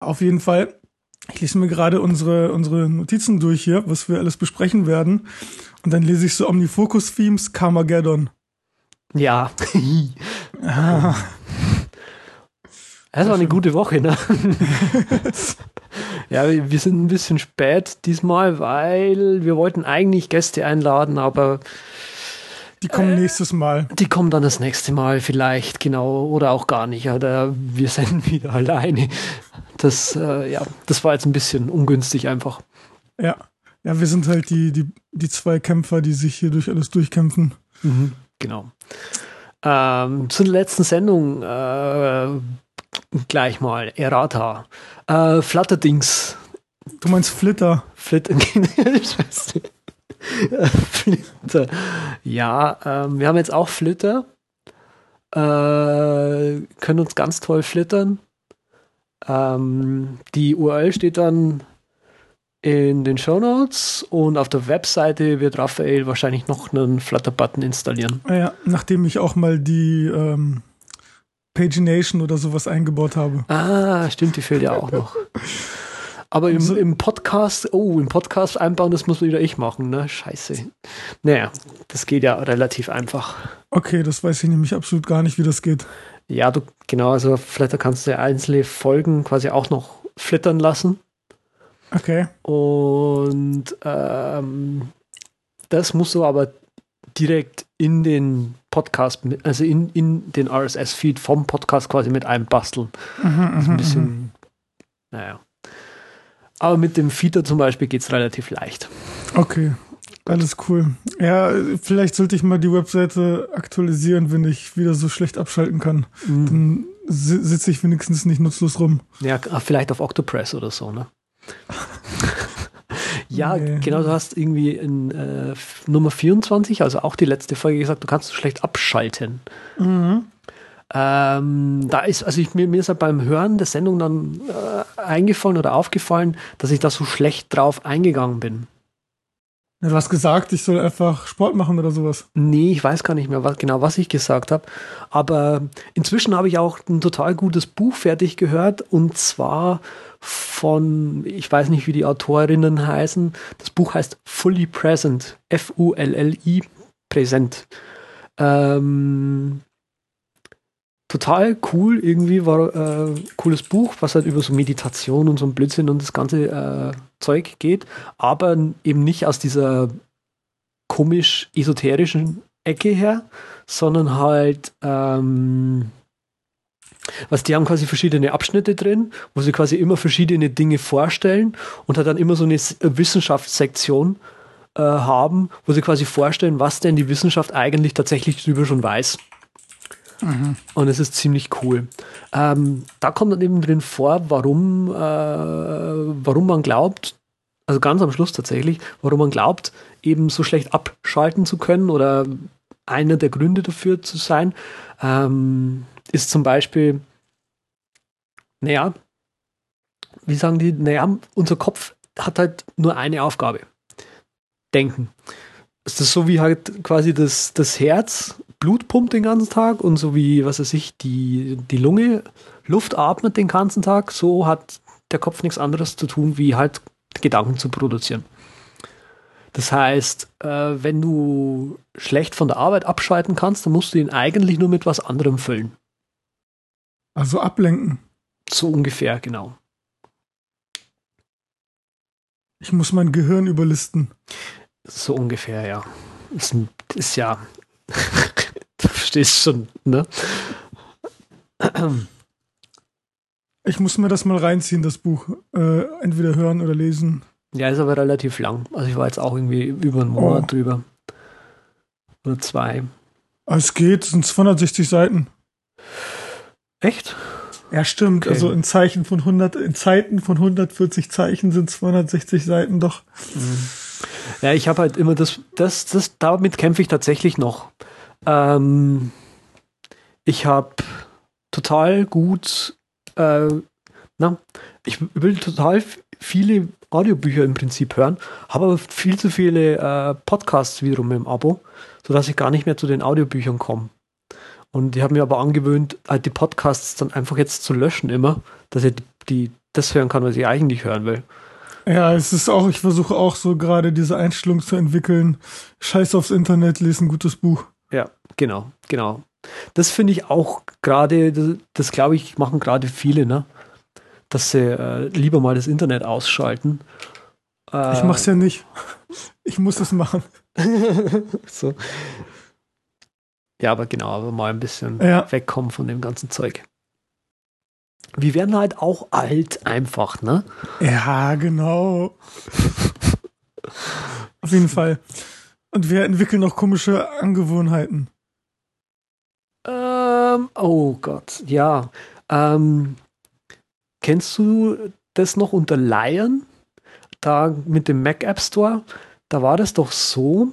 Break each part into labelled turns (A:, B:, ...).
A: Auf jeden Fall. Ich lese mir gerade unsere, unsere Notizen durch hier, was wir alles besprechen werden. Und dann lese ich so Omnifocus-Themes, Carmageddon.
B: Ja. ah. Das war eine gute Woche, ne? ja, wir sind ein bisschen spät diesmal, weil wir wollten eigentlich Gäste einladen, aber
A: die kommen äh, nächstes Mal.
B: Die kommen dann das nächste Mal vielleicht, genau, oder auch gar nicht. Oder wir sind wieder alleine. Das, äh, ja, das war jetzt ein bisschen ungünstig einfach.
A: Ja. Ja, wir sind halt die, die, die zwei Kämpfer, die sich hier durch alles durchkämpfen.
B: Mhm, genau. Ähm, zur letzten Sendung äh, gleich mal Errata. Äh, Flutterdings.
A: Du meinst Flitter?
B: Flitter. Flitter. Ja, ähm, wir haben jetzt auch Flitter. Äh, können uns ganz toll flittern. Ähm, die URL steht dann in den Show Notes und auf der Webseite wird Raphael wahrscheinlich noch einen Flutter-Button installieren.
A: Ja, nachdem ich auch mal die ähm, Pagination oder sowas eingebaut habe.
B: Ah, stimmt, die fehlt ja auch noch. Aber im, also- im Podcast, oh, im Podcast einbauen, das muss wieder ich machen, ne? Scheiße. Naja, das geht ja relativ einfach.
A: Okay, das weiß ich nämlich absolut gar nicht, wie das geht.
B: Ja, du, genau, also Flatter kannst du einzelne Folgen quasi auch noch flittern lassen.
A: Okay.
B: Und ähm, das musst du aber direkt in den Podcast, also in, in den RSS-Feed vom Podcast quasi mit einbasteln. Mhm, das ist ein mhm, bisschen, mhm. naja. Aber mit dem Feeder zum Beispiel geht es relativ leicht.
A: Okay, alles cool. Ja, vielleicht sollte ich mal die Webseite aktualisieren, wenn ich wieder so schlecht abschalten kann. Mhm. Dann sitze ich wenigstens nicht nutzlos rum.
B: Ja, vielleicht auf Octopress oder so, ne? Ja, nee. genau, du hast irgendwie in äh, Nummer 24, also auch die letzte Folge gesagt, du kannst schlecht abschalten. Mhm. Ähm, da ist, also ich, mir, mir ist halt beim Hören der Sendung dann äh, eingefallen oder aufgefallen, dass ich da so schlecht drauf eingegangen bin.
A: Ja, du hast gesagt, ich soll einfach Sport machen oder sowas.
B: Nee, ich weiß gar nicht mehr was, genau, was ich gesagt habe. Aber inzwischen habe ich auch ein total gutes Buch fertig gehört und zwar von, ich weiß nicht, wie die Autorinnen heißen. Das Buch heißt Fully Present. F-U-L-L-I, präsent. Ähm, total cool, irgendwie war äh, cooles Buch, was halt über so Meditation und so ein Blödsinn und das ganze äh, Zeug geht, aber eben nicht aus dieser komisch esoterischen Ecke her, sondern halt ähm, was die haben quasi verschiedene Abschnitte drin, wo sie quasi immer verschiedene Dinge vorstellen und hat dann immer so eine Wissenschaftssektion äh, haben, wo sie quasi vorstellen, was denn die Wissenschaft eigentlich tatsächlich drüber schon weiß. Mhm. Und es ist ziemlich cool. Ähm, da kommt dann eben drin vor, warum, äh, warum man glaubt, also ganz am Schluss tatsächlich, warum man glaubt, eben so schlecht abschalten zu können oder einer der Gründe dafür zu sein. Ähm, ist zum Beispiel, naja, wie sagen die, naja, unser Kopf hat halt nur eine Aufgabe. Denken. Ist das so wie halt quasi das, das Herz Blut pumpt den ganzen Tag und so wie, was weiß ich, die, die Lunge Luft atmet den ganzen Tag, so hat der Kopf nichts anderes zu tun, wie halt Gedanken zu produzieren. Das heißt, äh, wenn du schlecht von der Arbeit abschalten kannst, dann musst du ihn eigentlich nur mit was anderem füllen.
A: Also ablenken.
B: So ungefähr, genau.
A: Ich muss mein Gehirn überlisten.
B: So ungefähr, ja. Ist, ist ja. Verstehst schon, ne?
A: Ich muss mir das mal reinziehen, das Buch. Äh, entweder hören oder lesen.
B: Ja, ist aber relativ lang. Also ich war jetzt auch irgendwie über einen Monat oh. drüber. Oder zwei.
A: Es geht, es sind 260 Seiten.
B: Echt?
A: Ja, stimmt. Okay. Also in Zeichen von 100, in Zeiten von 140 Zeichen sind 260 Seiten doch. Mhm.
B: Ja, ich habe halt immer das, das, das, damit kämpfe ich tatsächlich noch. Ähm, ich habe total gut, äh, na, ich will total viele Audiobücher im Prinzip hören, habe aber viel zu viele äh, Podcasts wiederum im Abo, sodass ich gar nicht mehr zu den Audiobüchern komme. Und ich habe mir aber angewöhnt, halt die Podcasts dann einfach jetzt zu löschen immer, dass ich die, das hören kann, was ich eigentlich hören will.
A: Ja, es ist auch, ich versuche auch so gerade diese Einstellung zu entwickeln. Scheiß aufs Internet, lese ein gutes Buch.
B: Ja, genau, genau. Das finde ich auch gerade, das, das glaube ich, machen gerade viele, ne? Dass sie äh, lieber mal das Internet ausschalten.
A: Äh, ich mache es ja nicht. Ich muss es machen.
B: so. Ja, aber genau, aber mal ein bisschen
A: ja.
B: wegkommen von dem ganzen Zeug. Wir werden halt auch alt einfach, ne?
A: Ja, genau. Auf jeden Fall. Und wir entwickeln noch komische Angewohnheiten.
B: Ähm, oh Gott, ja. Ähm, kennst du das noch unter Lion? Da mit dem Mac App Store? Da war das doch so,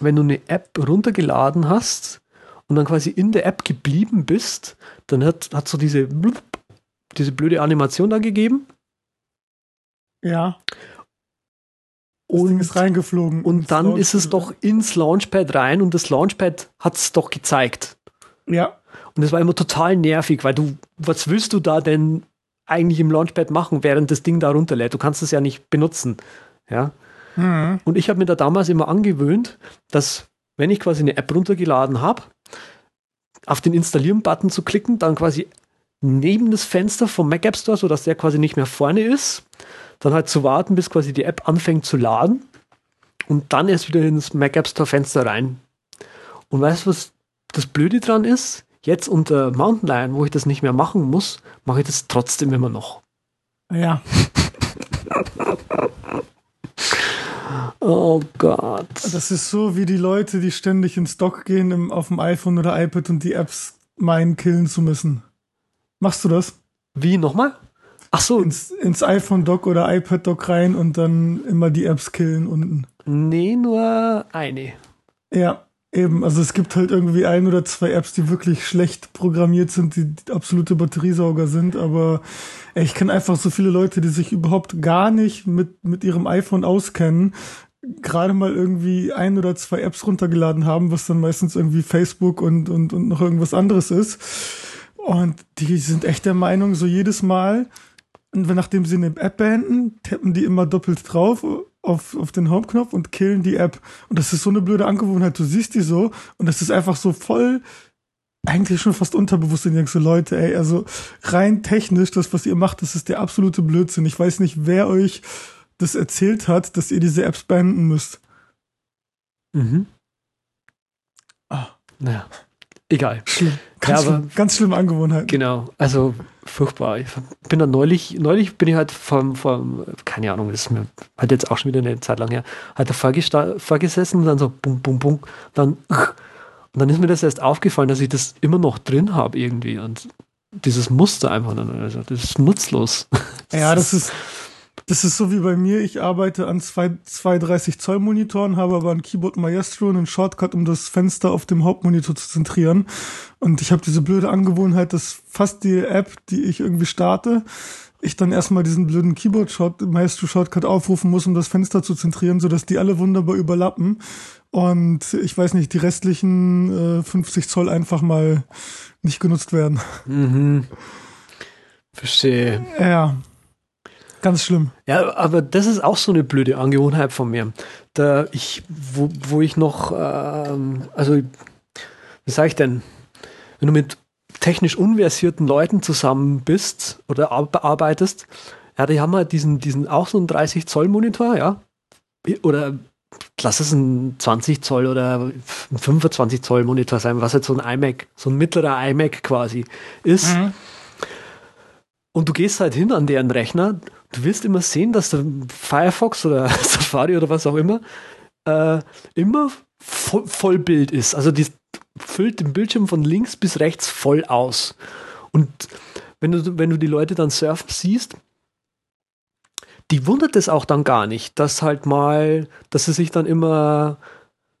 B: wenn du eine App runtergeladen hast und dann quasi in der App geblieben bist, dann hat, hat so diese, diese blöde Animation da gegeben.
A: Ja. Und, Ding ist reingeflogen.
B: Und dann Launchpad ist es doch ins Launchpad rein und das Launchpad hat es doch gezeigt.
A: Ja.
B: Und es war immer total nervig, weil du, was willst du da denn eigentlich im Launchpad machen, während das Ding da runterlädt? Du kannst es ja nicht benutzen. Ja. Mhm. Und ich habe mir da damals immer angewöhnt, dass wenn ich quasi eine App runtergeladen habe, auf den Installieren-Button zu klicken, dann quasi neben das Fenster vom Mac App Store, sodass der quasi nicht mehr vorne ist, dann halt zu warten, bis quasi die App anfängt zu laden und dann erst wieder ins Mac App Store Fenster rein. Und weißt du, was das Blöde dran ist? Jetzt unter Mountain Lion, wo ich das nicht mehr machen muss, mache ich das trotzdem immer noch.
A: Ja.
B: Oh Gott.
A: Das ist so wie die Leute, die ständig ins Dock gehen im, auf dem iPhone oder iPad und die Apps meinen, killen zu müssen. Machst du das?
B: Wie nochmal? Ach so.
A: Ins, ins iPhone-Dock oder iPad-Dock rein und dann immer die Apps killen unten.
B: Nee, nur eine.
A: Ja, eben. Also es gibt halt irgendwie ein oder zwei Apps, die wirklich schlecht programmiert sind, die, absolute Batteriesauger sind, aber ey, ich kenne einfach so viele Leute, die sich überhaupt gar nicht mit, mit ihrem iPhone auskennen, gerade mal irgendwie ein oder zwei Apps runtergeladen haben, was dann meistens irgendwie Facebook und, und, und noch irgendwas anderes ist. Und die sind echt der Meinung, so jedes Mal, wenn nachdem sie eine App beenden, tappen die immer doppelt drauf auf, auf den Home-Knopf und killen die App. Und das ist so eine blöde Angewohnheit. Du siehst die so und das ist einfach so voll, eigentlich schon fast unterbewusst. Und denkst so, Leute, ey, also rein technisch, das, was ihr macht, das ist der absolute Blödsinn. Ich weiß nicht, wer euch das erzählt hat, dass ihr diese Apps beenden müsst.
B: Mhm. Ah. Naja, egal.
A: Schlimm. Ganz, ja, schlimm, ganz schlimme Angewohnheit.
B: Genau, also furchtbar. Ich bin da neulich, neulich bin ich halt vom, vom keine Ahnung, das ist mir halt jetzt auch schon wieder eine Zeit lang her, halt davor vorgesessen und dann so bum, bum, bum, dann und dann ist mir das erst aufgefallen, dass ich das immer noch drin habe irgendwie und dieses Muster einfach, also das ist nutzlos.
A: Ja, das ist, das ist so wie bei mir. Ich arbeite an zwei, zwei 30 Zoll Monitoren, habe aber ein Keyboard Maestro und einen Shortcut, um das Fenster auf dem Hauptmonitor zu zentrieren. Und ich habe diese blöde Angewohnheit, dass fast die App, die ich irgendwie starte, ich dann erstmal diesen blöden Keyboard Short, Maestro Shortcut aufrufen muss, um das Fenster zu zentrieren, sodass die alle wunderbar überlappen. Und ich weiß nicht, die restlichen äh, 50 Zoll einfach mal nicht genutzt werden.
B: Mhm. Verstehe.
A: Ja. Ganz schlimm.
B: Ja, aber das ist auch so eine blöde Angewohnheit von mir. Da ich, wo, wo ich noch, ähm, also, wie sage ich denn, wenn du mit technisch unversierten Leuten zusammen bist oder arbeitest, ja, die haben halt diesen, diesen auch so einen 30 Zoll Monitor, ja, oder lass es ein 20 Zoll oder ein 25 Zoll Monitor sein, was jetzt so ein iMac, so ein mittlerer iMac quasi ist. Mhm. Und du gehst halt hin an deren Rechner du wirst immer sehen, dass der Firefox oder Safari oder was auch immer äh, immer voll, Vollbild ist. Also die füllt den Bildschirm von links bis rechts voll aus. Und wenn du, wenn du die Leute dann surfen siehst, die wundert es auch dann gar nicht, dass halt mal, dass sie sich dann immer,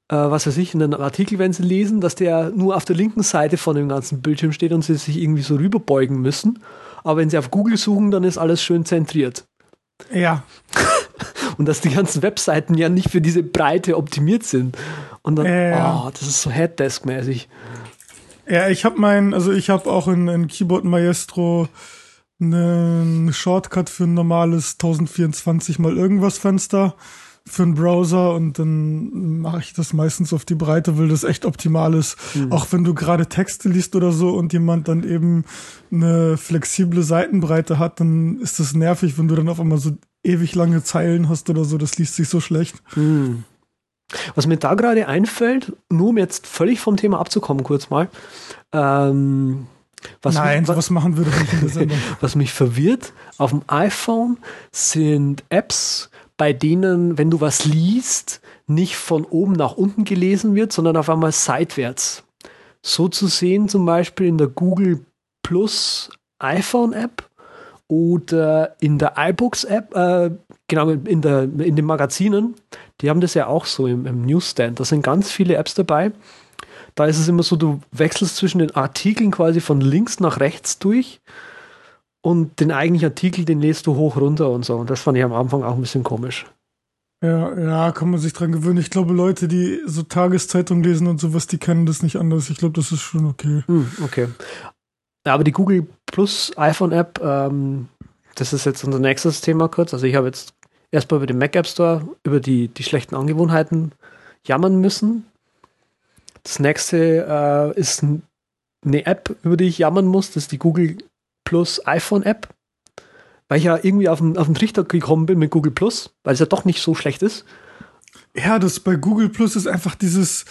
B: äh, was weiß ich, in einem Artikel, wenn sie lesen, dass der nur auf der linken Seite von dem ganzen Bildschirm steht und sie sich irgendwie so rüberbeugen müssen aber wenn sie auf Google suchen, dann ist alles schön zentriert.
A: Ja.
B: Und dass die ganzen Webseiten ja nicht für diese Breite optimiert sind. Und dann, ja. oh, das ist so Headdesk-mäßig.
A: Ja, ich habe mein, also ich habe auch in, in Keyboard Maestro einen Shortcut für ein normales 1024 mal irgendwas Fenster für einen Browser und dann mache ich das meistens auf die Breite, weil das echt optimal ist. Mhm. Auch wenn du gerade Texte liest oder so und jemand dann eben eine flexible Seitenbreite hat, dann ist das nervig, wenn du dann auf einmal so ewig lange Zeilen hast oder so. Das liest sich so schlecht. Mhm.
B: Was mir da gerade einfällt, nur um jetzt völlig vom Thema abzukommen, kurz mal. Ähm,
A: was Nein, mich, was machen wir doch nicht in der
B: Sendung. was mich verwirrt, auf dem iPhone sind Apps, bei denen, wenn du was liest, nicht von oben nach unten gelesen wird, sondern auf einmal seitwärts. So zu sehen zum Beispiel in der Google Plus iPhone App oder in der iBooks App, äh, genau, in, der, in den Magazinen, die haben das ja auch so im, im Newsstand. Da sind ganz viele Apps dabei. Da ist es immer so, du wechselst zwischen den Artikeln quasi von links nach rechts durch und den eigentlichen Artikel, den lädst du hoch runter und so. Und das fand ich am Anfang auch ein bisschen komisch.
A: Ja, ja, kann man sich dran gewöhnen. Ich glaube, Leute, die so Tageszeitung lesen und sowas, die kennen das nicht anders. Ich glaube, das ist schon okay.
B: Hm, okay. Aber die Google Plus iPhone App, ähm, das ist jetzt unser nächstes Thema kurz. Also ich habe jetzt erstmal über den Mac App Store über die, die schlechten Angewohnheiten jammern müssen. Das nächste äh, ist eine App, über die ich jammern muss. Das ist die Google Plus iPhone App. Weil ich ja irgendwie auf den, auf den Trichter gekommen bin mit Google Plus, weil es ja doch nicht so schlecht ist.
A: Ja, das bei Google Plus ist einfach dieses,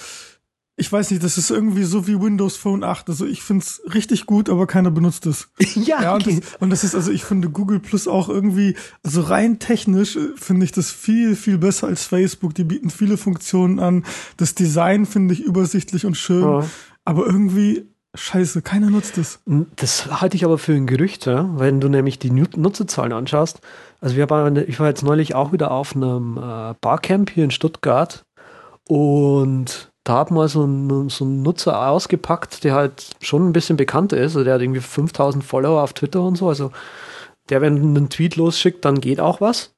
A: ich weiß nicht, das ist irgendwie so wie Windows Phone 8. Also ich finde es richtig gut, aber keiner benutzt es.
B: ja, ja
A: und, das, und, das, ist, also ich finde Google Plus auch irgendwie, also rein technisch äh, finde ich das viel, viel besser als Facebook. Die bieten viele Funktionen an. Das Design finde ich übersichtlich und schön. Ja. Aber irgendwie, scheiße, keiner nutzt es.
B: Das halte ich aber für ein Gerücht, ja? wenn du nämlich die Nutzerzahlen anschaust. Also wir waren, ich war jetzt neulich auch wieder auf einem äh, Barcamp hier in Stuttgart und da hat mal so ein, so ein Nutzer ausgepackt, der halt schon ein bisschen bekannter ist. Also der hat irgendwie 5000 Follower auf Twitter und so. Also der, wenn einen Tweet losschickt, dann geht auch was.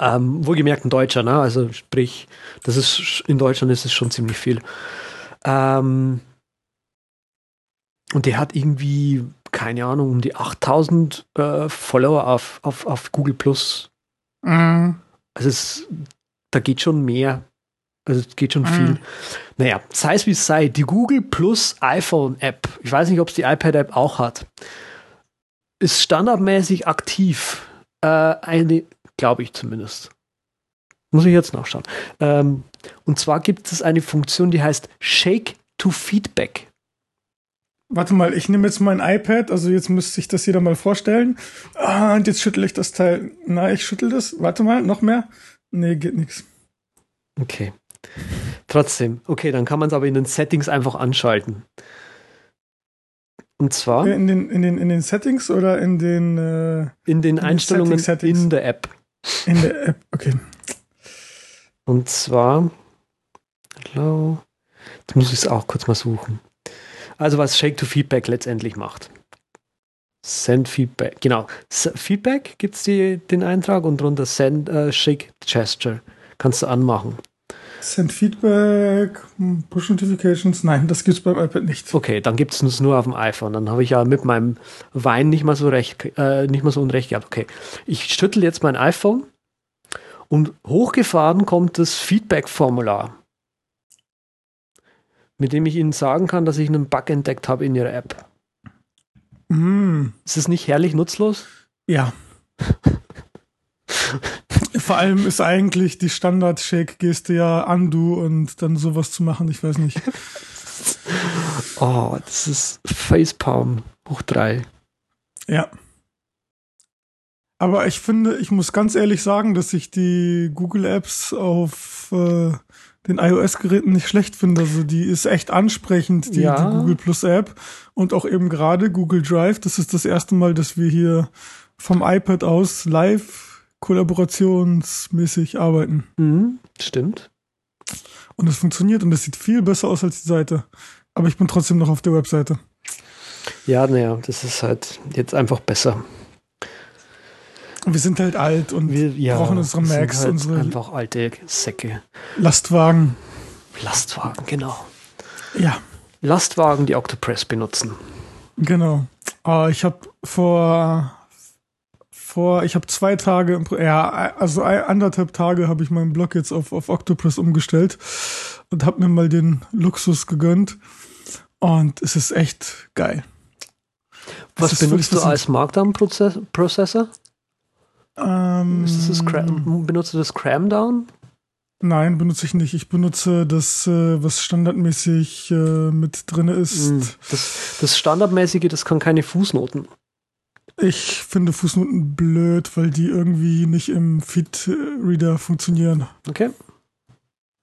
B: Ähm, wohlgemerkt ein Deutscher, ne? Also sprich, das ist in Deutschland ist es schon ziemlich viel. Ähm, und der hat irgendwie, keine Ahnung, um die 8000 äh, Follower auf, auf, auf Google Plus. Mhm. Also es, da geht schon mehr. Also es geht schon mhm. viel. Naja, sei es wie es sei, die Google Plus iPhone App, ich weiß nicht, ob es die iPad App auch hat, ist standardmäßig aktiv. Äh, eine, glaube ich zumindest. Muss ich jetzt nachschauen. Ähm, und zwar gibt es eine Funktion, die heißt Shake to Feedback.
A: Warte mal, ich nehme jetzt mein iPad, also jetzt müsste sich das jeder mal vorstellen. Ah, und jetzt schüttel ich das Teil. Na, ich schüttel das. Warte mal, noch mehr? Nee, geht nichts.
B: Okay. Trotzdem, okay, dann kann man es aber in den Settings einfach anschalten. Und zwar?
A: In den, in den, in den Settings oder in den äh,
B: In den Einstellungen Settings, in der App.
A: In der App, okay.
B: Und zwar, hallo, jetzt muss ich es auch kurz mal suchen. Also was Shake to Feedback letztendlich macht. Send Feedback, genau. S Feedback gibt es den Eintrag und drunter Send uh, Shake Gesture. Kannst du anmachen.
A: Send Feedback, Push Notifications. Nein, das gibt es beim iPad nicht.
B: Okay, dann gibt es nur auf dem iPhone. Dann habe ich ja mit meinem Wein nicht mal so recht, äh, nicht mal so unrecht gehabt. Okay, ich schüttel jetzt mein iPhone und hochgefahren kommt das Feedback-Formular, mit dem ich Ihnen sagen kann, dass ich einen Bug entdeckt habe in Ihrer App. Mm. Ist es nicht herrlich nutzlos?
A: Ja. Vor allem ist eigentlich die Standard-Shake-Geste ja Undo und dann sowas zu machen, ich weiß nicht.
B: oh, das ist Facepalm hoch drei.
A: Ja. Aber ich finde, ich muss ganz ehrlich sagen, dass ich die Google Apps auf äh, den iOS-Geräten nicht schlecht finde. Also die ist echt ansprechend, die, ja. die Google Plus App. Und auch eben gerade Google Drive. Das ist das erste Mal, dass wir hier vom iPad aus live kollaborationsmäßig arbeiten.
B: Mhm, stimmt.
A: Und es funktioniert und es sieht viel besser aus als die Seite. Aber ich bin trotzdem noch auf der Webseite.
B: Ja, naja, das ist halt jetzt einfach besser.
A: Wir sind halt alt und wir ja, brauchen unsere Macs, halt unsere
B: einfach alte Säcke.
A: Lastwagen.
B: Lastwagen, genau.
A: Ja.
B: Lastwagen, die Octopress benutzen.
A: Genau. Oh, ich habe vor vor, ich habe zwei Tage, ja, also anderthalb Tage habe ich meinen Blog jetzt auf, auf Octopress umgestellt und habe mir mal den Luxus gegönnt. Und es ist echt geil.
B: Was benutzt du als Markdown-Prozessor?
A: Ähm,
B: ist das das benutzt du das Cramdown?
A: Nein, benutze ich nicht. Ich benutze das, äh, was standardmäßig äh, mit drin ist. Hm,
B: das, das Standardmäßige, das kann keine Fußnoten.
A: Ich finde Fußnoten blöd, weil die irgendwie nicht im Feed-Reader funktionieren.
B: Okay.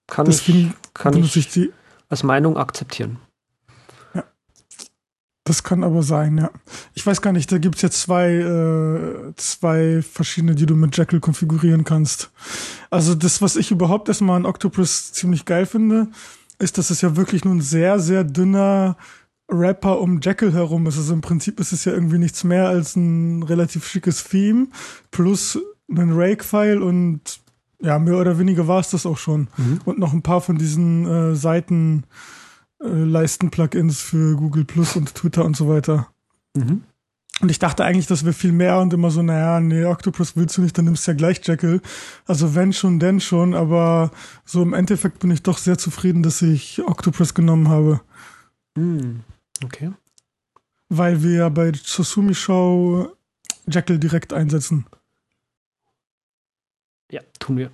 B: Kann Deswegen ich, kann ich, ich die als Meinung akzeptieren.
A: Das kann aber sein, ja. Ich weiß gar nicht, da gibt es jetzt zwei, äh, zwei verschiedene, die du mit Jekyll konfigurieren kannst. Also das, was ich überhaupt erstmal an Octopus ziemlich geil finde, ist, dass es ja wirklich nur ein sehr, sehr dünner Rapper um Jekyll herum ist. Also im Prinzip ist es ja irgendwie nichts mehr als ein relativ schickes Theme plus ein Rake-File und ja, mehr oder weniger war es das auch schon. Mhm. Und noch ein paar von diesen äh, Seiten äh, Leisten-Plugins für Google Plus und Twitter und so weiter. Mhm. Und ich dachte eigentlich, das wäre viel mehr und immer so, naja, nee, Octopus willst du nicht, dann nimmst du ja gleich Jekyll. Also wenn schon, denn schon, aber so im Endeffekt bin ich doch sehr zufrieden, dass ich Octopus genommen habe.
B: Mhm. Okay.
A: Weil wir bei Susumi Show Jekyll direkt einsetzen.
B: Ja, tun wir.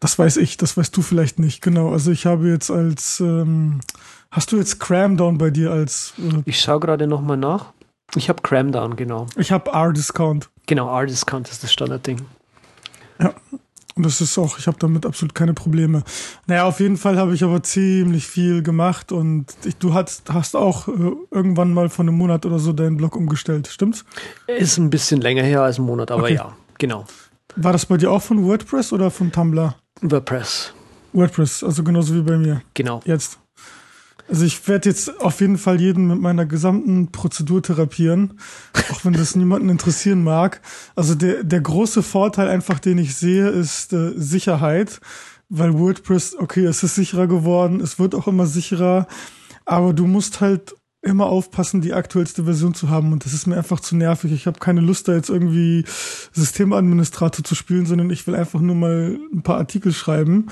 A: Das weiß ich, das weißt du vielleicht nicht. Genau, also ich habe jetzt als, ähm, hast du jetzt Cramdown bei dir als...
B: Äh, ich schaue gerade nochmal nach. Ich habe Cramdown, genau.
A: Ich habe R-Discount.
B: Genau, R-Discount ist das Standardding.
A: Ja, und das ist auch, ich habe damit absolut keine Probleme. Naja, auf jeden Fall habe ich aber ziemlich viel gemacht und ich, du hast, hast auch äh, irgendwann mal vor einem Monat oder so deinen Blog umgestellt, stimmt's?
B: Ist ein bisschen länger her als ein Monat, aber okay. ja, genau.
A: War das bei dir auch von WordPress oder von Tumblr?
B: WordPress.
A: WordPress, also genauso wie bei mir.
B: Genau.
A: Jetzt. Also ich werde jetzt auf jeden Fall jeden mit meiner gesamten Prozedur therapieren, auch wenn das niemanden interessieren mag. Also der, der große Vorteil einfach, den ich sehe, ist äh, Sicherheit, weil WordPress, okay, es ist sicherer geworden, es wird auch immer sicherer, aber du musst halt immer aufpassen, die aktuellste Version zu haben. Und das ist mir einfach zu nervig. Ich habe keine Lust, da jetzt irgendwie Systemadministrator zu spielen, sondern ich will einfach nur mal ein paar Artikel schreiben.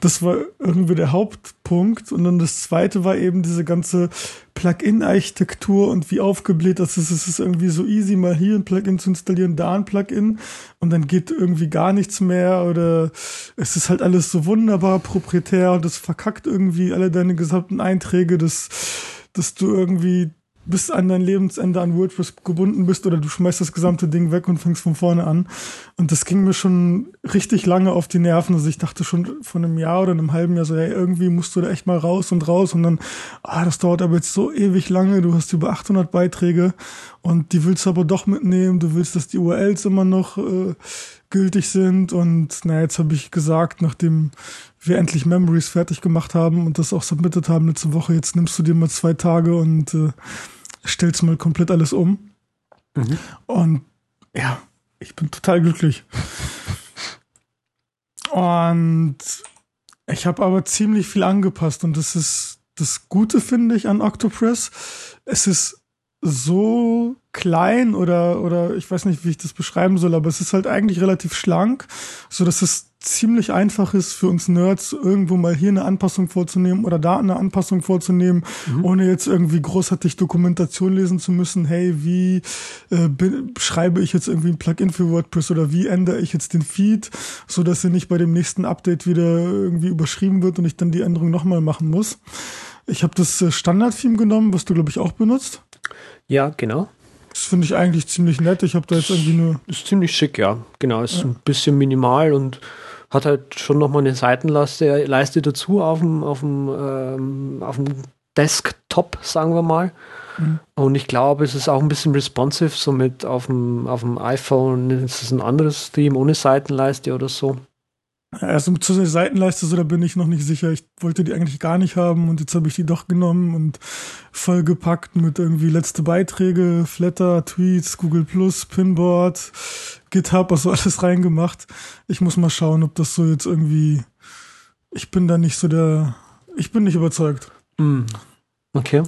A: Das war irgendwie der Hauptpunkt. Und dann das zweite war eben diese ganze Plugin-Architektur und wie aufgebläht das ist. Es ist irgendwie so easy, mal hier ein Plugin zu installieren, da ein Plugin und dann geht irgendwie gar nichts mehr oder es ist halt alles so wunderbar proprietär und das verkackt irgendwie alle deine gesamten Einträge. Das dass du irgendwie bis an dein Lebensende an WordPress gebunden bist oder du schmeißt das gesamte Ding weg und fängst von vorne an. Und das ging mir schon richtig lange auf die Nerven. Also ich dachte schon von einem Jahr oder einem halben Jahr so, ja, irgendwie musst du da echt mal raus und raus. Und dann, ah, das dauert aber jetzt so ewig lange. Du hast über 800 Beiträge und die willst du aber doch mitnehmen. Du willst, dass die URLs immer noch äh, gültig sind. Und na, jetzt habe ich gesagt, nachdem wir endlich Memories fertig gemacht haben und das auch submitted haben letzte Woche, jetzt nimmst du dir mal zwei Tage und äh, stellst mal komplett alles um. Mhm. Und ja, ich bin total glücklich. Und ich habe aber ziemlich viel angepasst und das ist das Gute, finde ich, an Octopress. Es ist so klein oder, oder ich weiß nicht, wie ich das beschreiben soll, aber es ist halt eigentlich relativ schlank, so dass es ziemlich einfach ist für uns Nerds, irgendwo mal hier eine Anpassung vorzunehmen oder da eine Anpassung vorzunehmen, mhm. ohne jetzt irgendwie großartig Dokumentation lesen zu müssen. Hey, wie äh, schreibe ich jetzt irgendwie ein Plugin für WordPress oder wie ändere ich jetzt den Feed, so dass er nicht bei dem nächsten Update wieder irgendwie überschrieben wird und ich dann die Änderung nochmal machen muss. Ich habe das äh, Standard-Theme genommen, was du, glaube ich, auch benutzt.
B: Ja, genau.
A: Das finde ich eigentlich ziemlich nett. Ich habe da jetzt irgendwie nur.
B: Ist ziemlich schick, ja. Genau, ist ja. ein bisschen minimal und hat halt schon nochmal eine Seitenleiste Leiste dazu auf dem, auf dem, ähm, auf dem Desktop, sagen wir mal. Mhm. Und ich glaube, es ist auch ein bisschen responsive, somit auf dem, auf dem iPhone ist es ein anderes Stream ohne Seitenleiste oder so.
A: Also zu der Seitenleiste, so da bin ich noch nicht sicher. Ich wollte die eigentlich gar nicht haben und jetzt habe ich die doch genommen und vollgepackt mit irgendwie letzte Beiträge, Flatter, Tweets, Google Plus, Pinboard, GitHub, also alles reingemacht. Ich muss mal schauen, ob das so jetzt irgendwie. Ich bin da nicht so der. Ich bin nicht überzeugt.
B: Mm. Okay.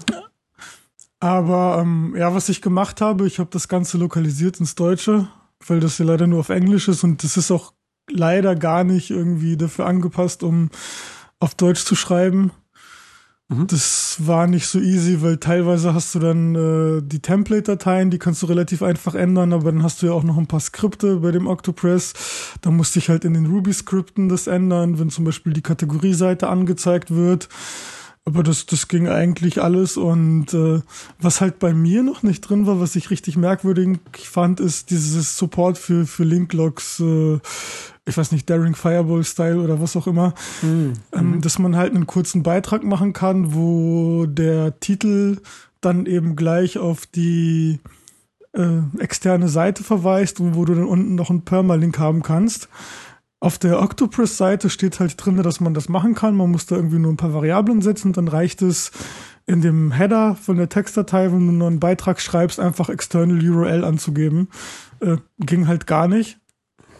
A: Aber ähm, ja, was ich gemacht habe, ich habe das Ganze lokalisiert ins Deutsche, weil das ja leider nur auf Englisch ist und das ist auch leider gar nicht irgendwie dafür angepasst, um auf Deutsch zu schreiben. Mhm. Das war nicht so easy, weil teilweise hast du dann äh, die Template-Dateien, die kannst du relativ einfach ändern, aber dann hast du ja auch noch ein paar Skripte bei dem Octopress. Da musste ich halt in den Ruby-Skripten das ändern, wenn zum Beispiel die Kategorieseite angezeigt wird. Aber das, das ging eigentlich alles. Und äh, was halt bei mir noch nicht drin war, was ich richtig merkwürdig fand, ist dieses Support für, für Linklogs, äh, ich weiß nicht, Daring Fireball-Style oder was auch immer. Mhm. Ähm, dass man halt einen kurzen Beitrag machen kann, wo der Titel dann eben gleich auf die äh, externe Seite verweist und wo du dann unten noch einen Permalink haben kannst. Auf der Octopress-Seite steht halt drin, dass man das machen kann. Man muss da irgendwie nur ein paar Variablen setzen, dann reicht es in dem Header von der Textdatei, wenn du nur einen Beitrag schreibst, einfach external URL anzugeben. Äh, ging halt gar nicht.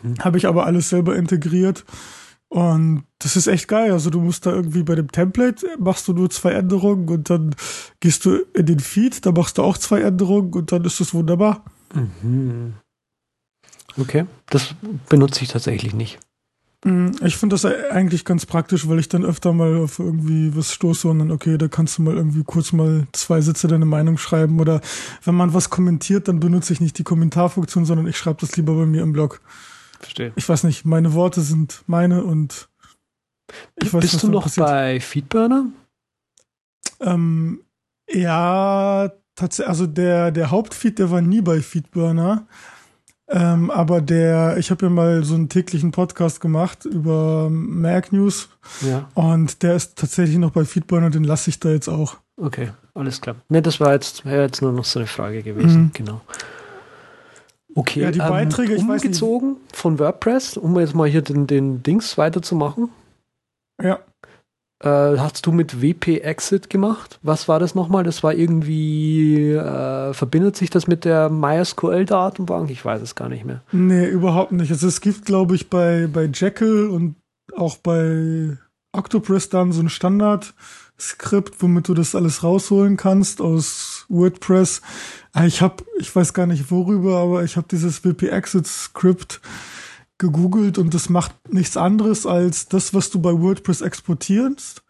A: Mhm. Habe ich aber alles selber integriert. Und das ist echt geil. Also du musst da irgendwie bei dem Template machst du nur zwei Änderungen und dann gehst du in den Feed, da machst du auch zwei Änderungen und dann ist das wunderbar. Mhm.
B: Okay, das benutze ich tatsächlich nicht.
A: Mm, ich finde das eigentlich ganz praktisch, weil ich dann öfter mal auf irgendwie was stoße und dann, okay, da kannst du mal irgendwie kurz mal zwei Sätze deine Meinung schreiben oder wenn man was kommentiert, dann benutze ich nicht die Kommentarfunktion, sondern ich schreibe das lieber bei mir im Blog.
B: Verstehe.
A: Ich weiß nicht, meine Worte sind meine und
B: ich weiß, Bist du noch passiert. bei Feedburner?
A: Ähm, ja, tatsächlich, also der, der Hauptfeed, der war nie bei Feedburner. Ähm, aber der, ich habe ja mal so einen täglichen Podcast gemacht über Mac News.
B: Ja.
A: Und der ist tatsächlich noch bei Feedburner, den lasse ich da jetzt auch.
B: Okay, alles klar. Ne, das war jetzt, wäre jetzt nur noch so eine Frage gewesen. Mhm. Genau. Okay,
A: ja, die Beiträge,
B: ähm, umgezogen von WordPress, um jetzt mal hier den, den Dings weiterzumachen.
A: Ja.
B: Äh, hast du mit WP Exit gemacht? Was war das nochmal? Das war irgendwie, äh, verbindet sich das mit der MySQL-Datenbank? Ich weiß es gar nicht mehr.
A: Nee, überhaupt nicht. Also es gibt, glaube ich, bei, bei Jekyll und auch bei Octopress dann so ein Standard-Skript, womit du das alles rausholen kannst aus WordPress. Ah, ich habe, ich weiß gar nicht worüber, aber ich habe dieses WP Exit Skript gegoogelt und das macht nichts anderes als das, was du bei WordPress exportierst,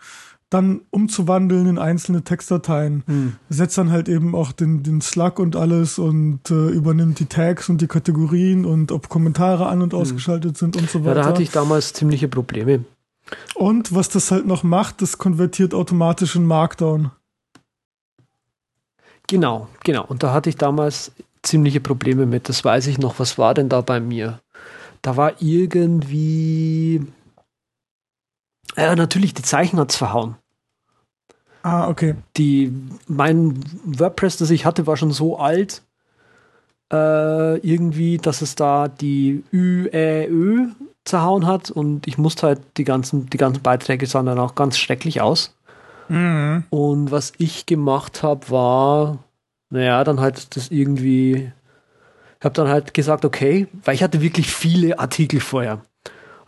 A: dann umzuwandeln in einzelne Textdateien. Hm. Setzt dann halt eben auch den, den Slug und alles und äh, übernimmt die Tags und die Kategorien und ob Kommentare an- und hm. ausgeschaltet sind und so weiter.
B: Ja, da hatte ich damals ziemliche Probleme.
A: Und was das halt noch macht, das konvertiert automatisch in Markdown.
B: Genau, genau. Und da hatte ich damals ziemliche Probleme mit. Das weiß ich noch. Was war denn da bei mir? Da war irgendwie. Ja, natürlich, die Zeichen hat es verhauen.
A: Ah, okay.
B: Die, mein WordPress, das ich hatte, war schon so alt, äh, irgendwie, dass es da die Ü, Ä, Ö zerhauen hat und ich musste halt die ganzen, die ganzen Beiträge sahen dann auch ganz schrecklich aus. Mhm. Und was ich gemacht habe, war, naja, dann halt das irgendwie habe dann halt gesagt, okay, weil ich hatte wirklich viele Artikel vorher.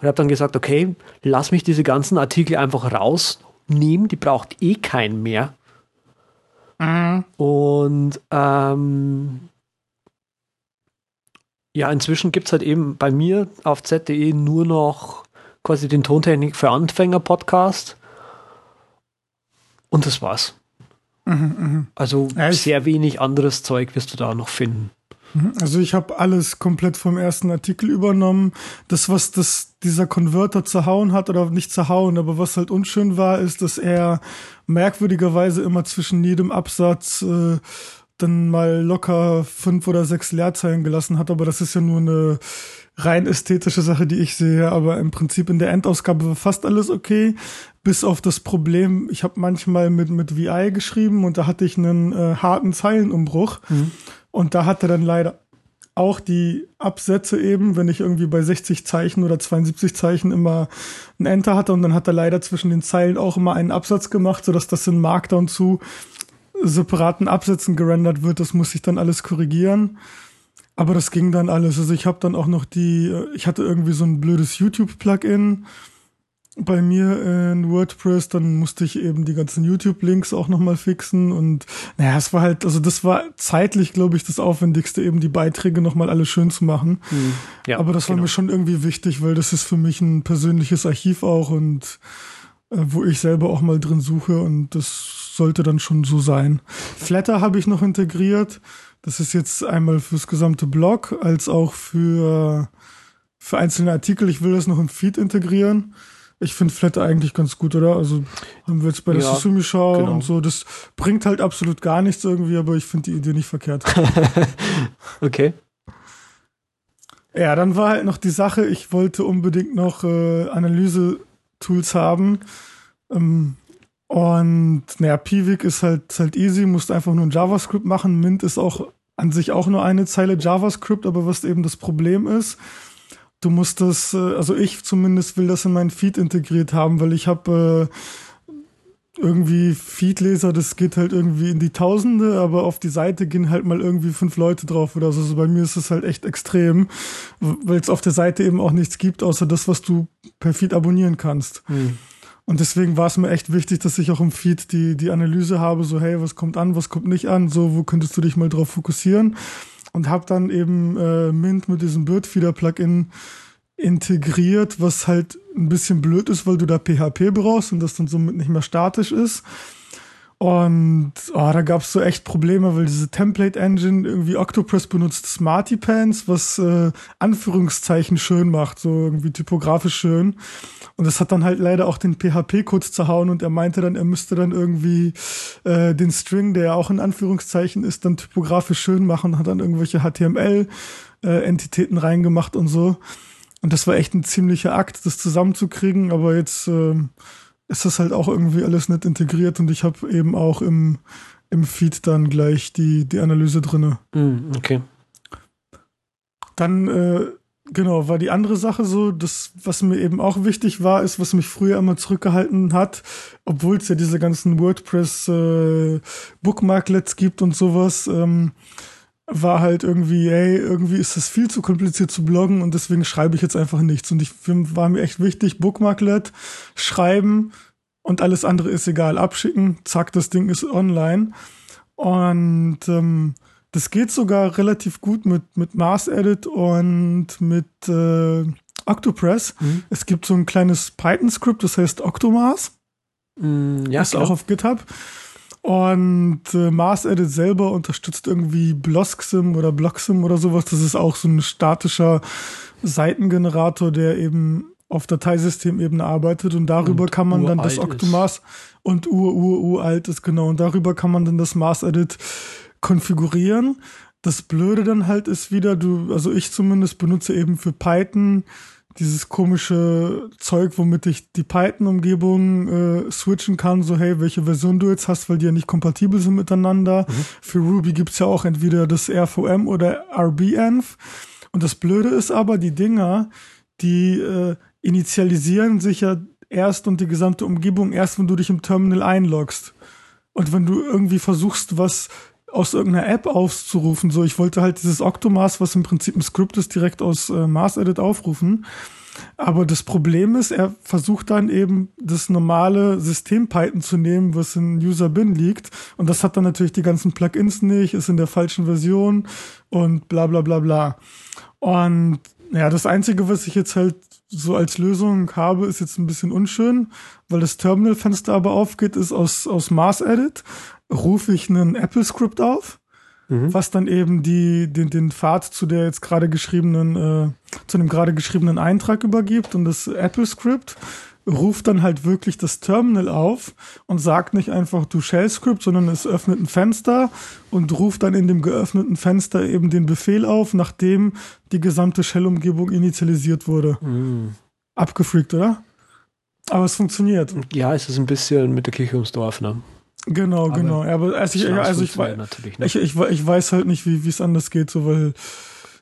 B: Und habe dann gesagt, okay, lass mich diese ganzen Artikel einfach rausnehmen, die braucht eh keinen mehr. Mhm. Und ähm, ja, inzwischen gibt es halt eben bei mir auf ZDE nur noch quasi den Tontechnik für Anfänger Podcast. Und das war's. Mhm, mh. Also ja, sehr wenig anderes Zeug wirst du da noch finden.
A: Mhm. Also ich habe alles komplett vom ersten Artikel übernommen. Das, was das, dieser Konverter zerhauen hat, oder nicht zerhauen, aber was halt unschön war, ist, dass er merkwürdigerweise immer zwischen jedem Absatz äh, dann mal locker fünf oder sechs Leerzeilen gelassen hat. Aber das ist ja nur eine rein ästhetische Sache, die ich sehe. Aber im Prinzip in der Endausgabe war fast alles okay. Bis auf das Problem, ich habe manchmal mit, mit VI geschrieben und da hatte ich einen äh, harten Zeilenumbruch. Mhm. Und da hat er dann leider auch die Absätze eben, wenn ich irgendwie bei 60 Zeichen oder 72 Zeichen immer ein Enter hatte und dann hat er leider zwischen den Zeilen auch immer einen Absatz gemacht, sodass das in Markdown zu separaten Absätzen gerendert wird. Das muss ich dann alles korrigieren. Aber das ging dann alles. Also ich habe dann auch noch die, ich hatte irgendwie so ein blödes YouTube-Plugin bei mir in WordPress, dann musste ich eben die ganzen YouTube-Links auch nochmal fixen und naja, es war halt, also das war zeitlich, glaube ich, das Aufwendigste, eben die Beiträge nochmal alle schön zu machen. Mhm. Ja, Aber das war genau. mir schon irgendwie wichtig, weil das ist für mich ein persönliches Archiv auch und äh, wo ich selber auch mal drin suche und das sollte dann schon so sein. Flatter habe ich noch integriert. Das ist jetzt einmal fürs gesamte Blog als auch für, für einzelne Artikel. Ich will das noch im Feed integrieren. Ich finde Flatter eigentlich ganz gut, oder? Also haben wir jetzt bei der ja, Susumi Show genau. und so. Das bringt halt absolut gar nichts irgendwie, aber ich finde die Idee nicht verkehrt.
B: okay.
A: Ja, dann war halt noch die Sache, ich wollte unbedingt noch äh, Analyse-Tools haben. Ähm, und naja, Piwik ist halt, ist halt easy, musst einfach nur ein JavaScript machen. Mint ist auch an sich auch nur eine Zeile JavaScript, aber was eben das Problem ist, du musst das, äh, also ich zumindest will das in meinen Feed integriert haben, weil ich habe äh, irgendwie Feedleser, das geht halt irgendwie in die Tausende, aber auf die Seite gehen halt mal irgendwie fünf Leute drauf oder so. Also bei mir ist es halt echt extrem, weil es auf der Seite eben auch nichts gibt, außer das, was du per Feed abonnieren kannst. Hm. Und deswegen war es mir echt wichtig, dass ich auch im Feed die, die Analyse habe, so hey, was kommt an, was kommt nicht an, so wo könntest du dich mal drauf fokussieren und habe dann eben äh, Mint mit diesem Birdfeeder-Plugin integriert, was halt ein bisschen blöd ist, weil du da PHP brauchst und das dann somit nicht mehr statisch ist. Und oh, da gab es so echt Probleme, weil diese Template Engine irgendwie Octopress benutzt Smarty Pants, was äh, Anführungszeichen schön macht, so irgendwie typografisch schön. Und das hat dann halt leider auch den PHP-Code zerhauen und er meinte dann, er müsste dann irgendwie äh, den String, der ja auch in Anführungszeichen ist, dann typografisch schön machen, hat dann irgendwelche HTML-Entitäten äh, reingemacht und so. Und das war echt ein ziemlicher Akt, das zusammenzukriegen, aber jetzt äh, ist das halt auch irgendwie alles nicht integriert und ich habe eben auch im, im Feed dann gleich die, die Analyse drinne.
B: Mm, okay.
A: Dann, äh, genau, war die andere Sache so, das, was mir eben auch wichtig war, ist, was mich früher immer zurückgehalten hat, obwohl es ja diese ganzen WordPress äh, Bookmarklets gibt und sowas, ähm, war halt irgendwie, ey, irgendwie ist das viel zu kompliziert zu bloggen und deswegen schreibe ich jetzt einfach nichts. Und ich war mir echt wichtig, Bookmarklet, schreiben und alles andere ist egal, abschicken, zack, das Ding ist online. Und ähm, das geht sogar relativ gut mit, mit Mars Edit und mit äh, Octopress. Mhm. Es gibt so ein kleines Python-Skript, das heißt Octomars. Mhm, ja, ist klar. auch auf GitHub. Und äh, Mars Edit selber unterstützt irgendwie Bloxim oder Bloxim oder sowas. Das ist auch so ein statischer Seitengenerator, der eben auf Dateisystemebene arbeitet und darüber und kann man dann das Octomars und ur ur uralt ist genau und darüber kann man dann das Mars Edit konfigurieren. Das Blöde dann halt ist wieder, du, also ich zumindest benutze eben für Python dieses komische Zeug, womit ich die Python-Umgebung äh, switchen kann, so hey, welche Version du jetzt hast, weil die ja nicht kompatibel sind miteinander. Mhm. Für Ruby gibt's ja auch entweder das RVM oder RBEnv. Und das Blöde ist aber, die Dinger, die äh, initialisieren sich ja erst und die gesamte Umgebung erst, wenn du dich im Terminal einloggst. Und wenn du irgendwie versuchst, was aus irgendeiner App aufzurufen. So, ich wollte halt dieses Octomas, was im Prinzip ein Skript ist, direkt aus äh, Mars Edit aufrufen. Aber das Problem ist, er versucht dann eben das normale System Python zu nehmen, was in User Bin liegt. Und das hat dann natürlich die ganzen Plugins nicht, ist in der falschen Version und bla bla bla bla. Und ja, das Einzige, was ich jetzt halt so als Lösung habe, ist jetzt ein bisschen unschön, weil das Terminal-Fenster aber aufgeht, ist aus, aus Mars Edit rufe ich einen Apple-Script auf, mhm. was dann eben die, den, den Pfad zu der jetzt gerade geschriebenen, äh, zu dem gerade geschriebenen Eintrag übergibt und das Apple-Script ruft dann halt wirklich das Terminal auf und sagt nicht einfach du Shell-Script, sondern es öffnet ein Fenster und ruft dann in dem geöffneten Fenster eben den Befehl auf, nachdem die gesamte Shell-Umgebung initialisiert wurde. Mhm. Abgefreakt, oder? Aber es funktioniert.
B: Ja, es ist ein bisschen mit der Kirche ums Dorf, ne?
A: Genau, aber genau. Aber also ich, also ich, ich, ich, ich, weiß halt nicht, wie es anders geht, so weil.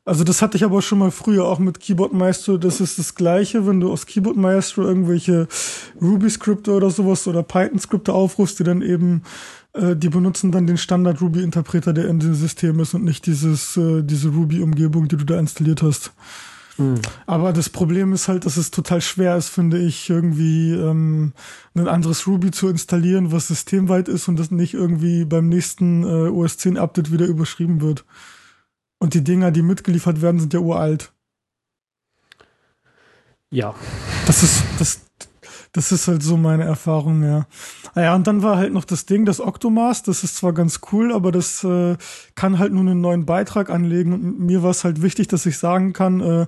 A: Also das hatte ich aber schon mal früher auch mit Keyboard Maestro. Das ist das Gleiche, wenn du aus Keyboard Maestro irgendwelche Ruby-Skripte oder sowas oder Python-Skripte aufrufst, die dann eben, äh, die benutzen dann den Standard Ruby-Interpreter, der in dem System ist und nicht dieses, äh, diese Ruby-Umgebung, die du da installiert hast. Mhm. Aber das Problem ist halt, dass es total schwer ist, finde ich, irgendwie ähm, ein anderes Ruby zu installieren, was systemweit ist und das nicht irgendwie beim nächsten äh, OS 10 Update wieder überschrieben wird. Und die Dinger, die mitgeliefert werden, sind ja uralt.
B: Ja.
A: Das ist, das, das ist halt so meine Erfahrung, ja. Naja, und dann war halt noch das Ding, das Octomask, das ist zwar ganz cool, aber das äh, kann halt nur einen neuen Beitrag anlegen. Und mir war es halt wichtig, dass ich sagen kann, äh,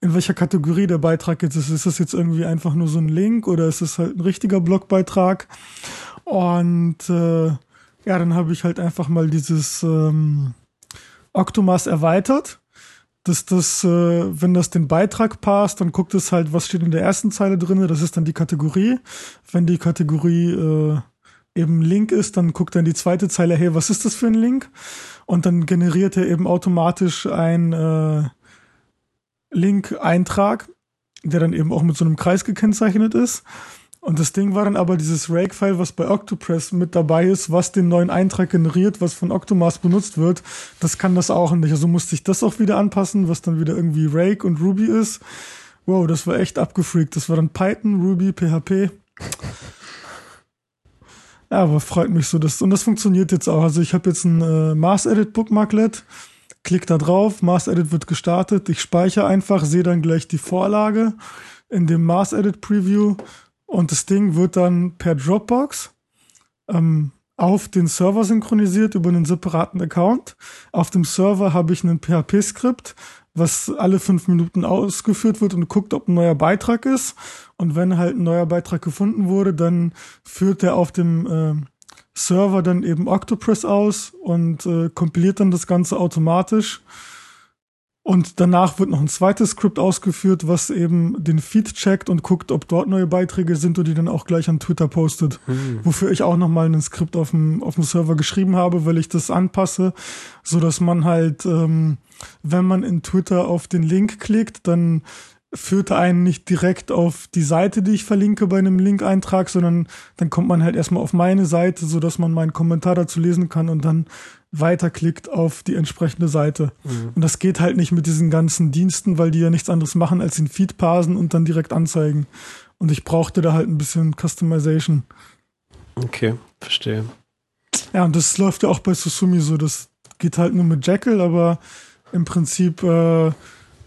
A: in welcher Kategorie der Beitrag jetzt ist. Ist das jetzt irgendwie einfach nur so ein Link oder ist es halt ein richtiger Blogbeitrag? Und äh, ja, dann habe ich halt einfach mal dieses ähm, Octomask erweitert dass das, äh, wenn das den Beitrag passt, dann guckt es halt, was steht in der ersten Zeile drin, das ist dann die Kategorie. Wenn die Kategorie äh, eben Link ist, dann guckt in die zweite Zeile, hey, was ist das für ein Link? Und dann generiert er eben automatisch ein äh, Link-Eintrag, der dann eben auch mit so einem Kreis gekennzeichnet ist. Und das Ding war dann aber dieses Rake-File, was bei Octopress mit dabei ist, was den neuen Eintrag generiert, was von Octomask benutzt wird. Das kann das auch nicht. Also musste ich das auch wieder anpassen, was dann wieder irgendwie Rake und Ruby ist. Wow, das war echt abgefreakt. Das war dann Python, Ruby, PHP. Ja, aber freut mich so. Dass, und das funktioniert jetzt auch. Also ich habe jetzt ein äh, Mars Edit Bookmarklet, klick da drauf, Mars Edit wird gestartet, ich speichere einfach, sehe dann gleich die Vorlage in dem Mars Edit Preview und das Ding wird dann per Dropbox ähm, auf den Server synchronisiert über einen separaten Account. Auf dem Server habe ich einen PHP-Skript, was alle fünf Minuten ausgeführt wird und guckt, ob ein neuer Beitrag ist. Und wenn halt ein neuer Beitrag gefunden wurde, dann führt er auf dem äh, Server dann eben Octopress aus und äh, kompiliert dann das Ganze automatisch und danach wird noch ein zweites Skript ausgeführt, was eben den Feed checkt und guckt, ob dort neue Beiträge sind und die dann auch gleich an Twitter postet. Hm. Wofür ich auch nochmal ein Skript auf dem, auf dem Server geschrieben habe, weil ich das anpasse, so dass man halt, ähm, wenn man in Twitter auf den Link klickt, dann führt einen nicht direkt auf die Seite, die ich verlinke bei einem Link-Eintrag, sondern dann kommt man halt erstmal auf meine Seite, so dass man meinen Kommentar dazu lesen kann und dann weiterklickt auf die entsprechende Seite. Mhm. Und das geht halt nicht mit diesen ganzen Diensten, weil die ja nichts anderes machen, als den Feed parsen und dann direkt anzeigen. Und ich brauchte da halt ein bisschen Customization.
B: Okay, verstehe.
A: Ja, und das läuft ja auch bei Susumi so. Das geht halt nur mit Jekyll, aber im Prinzip äh,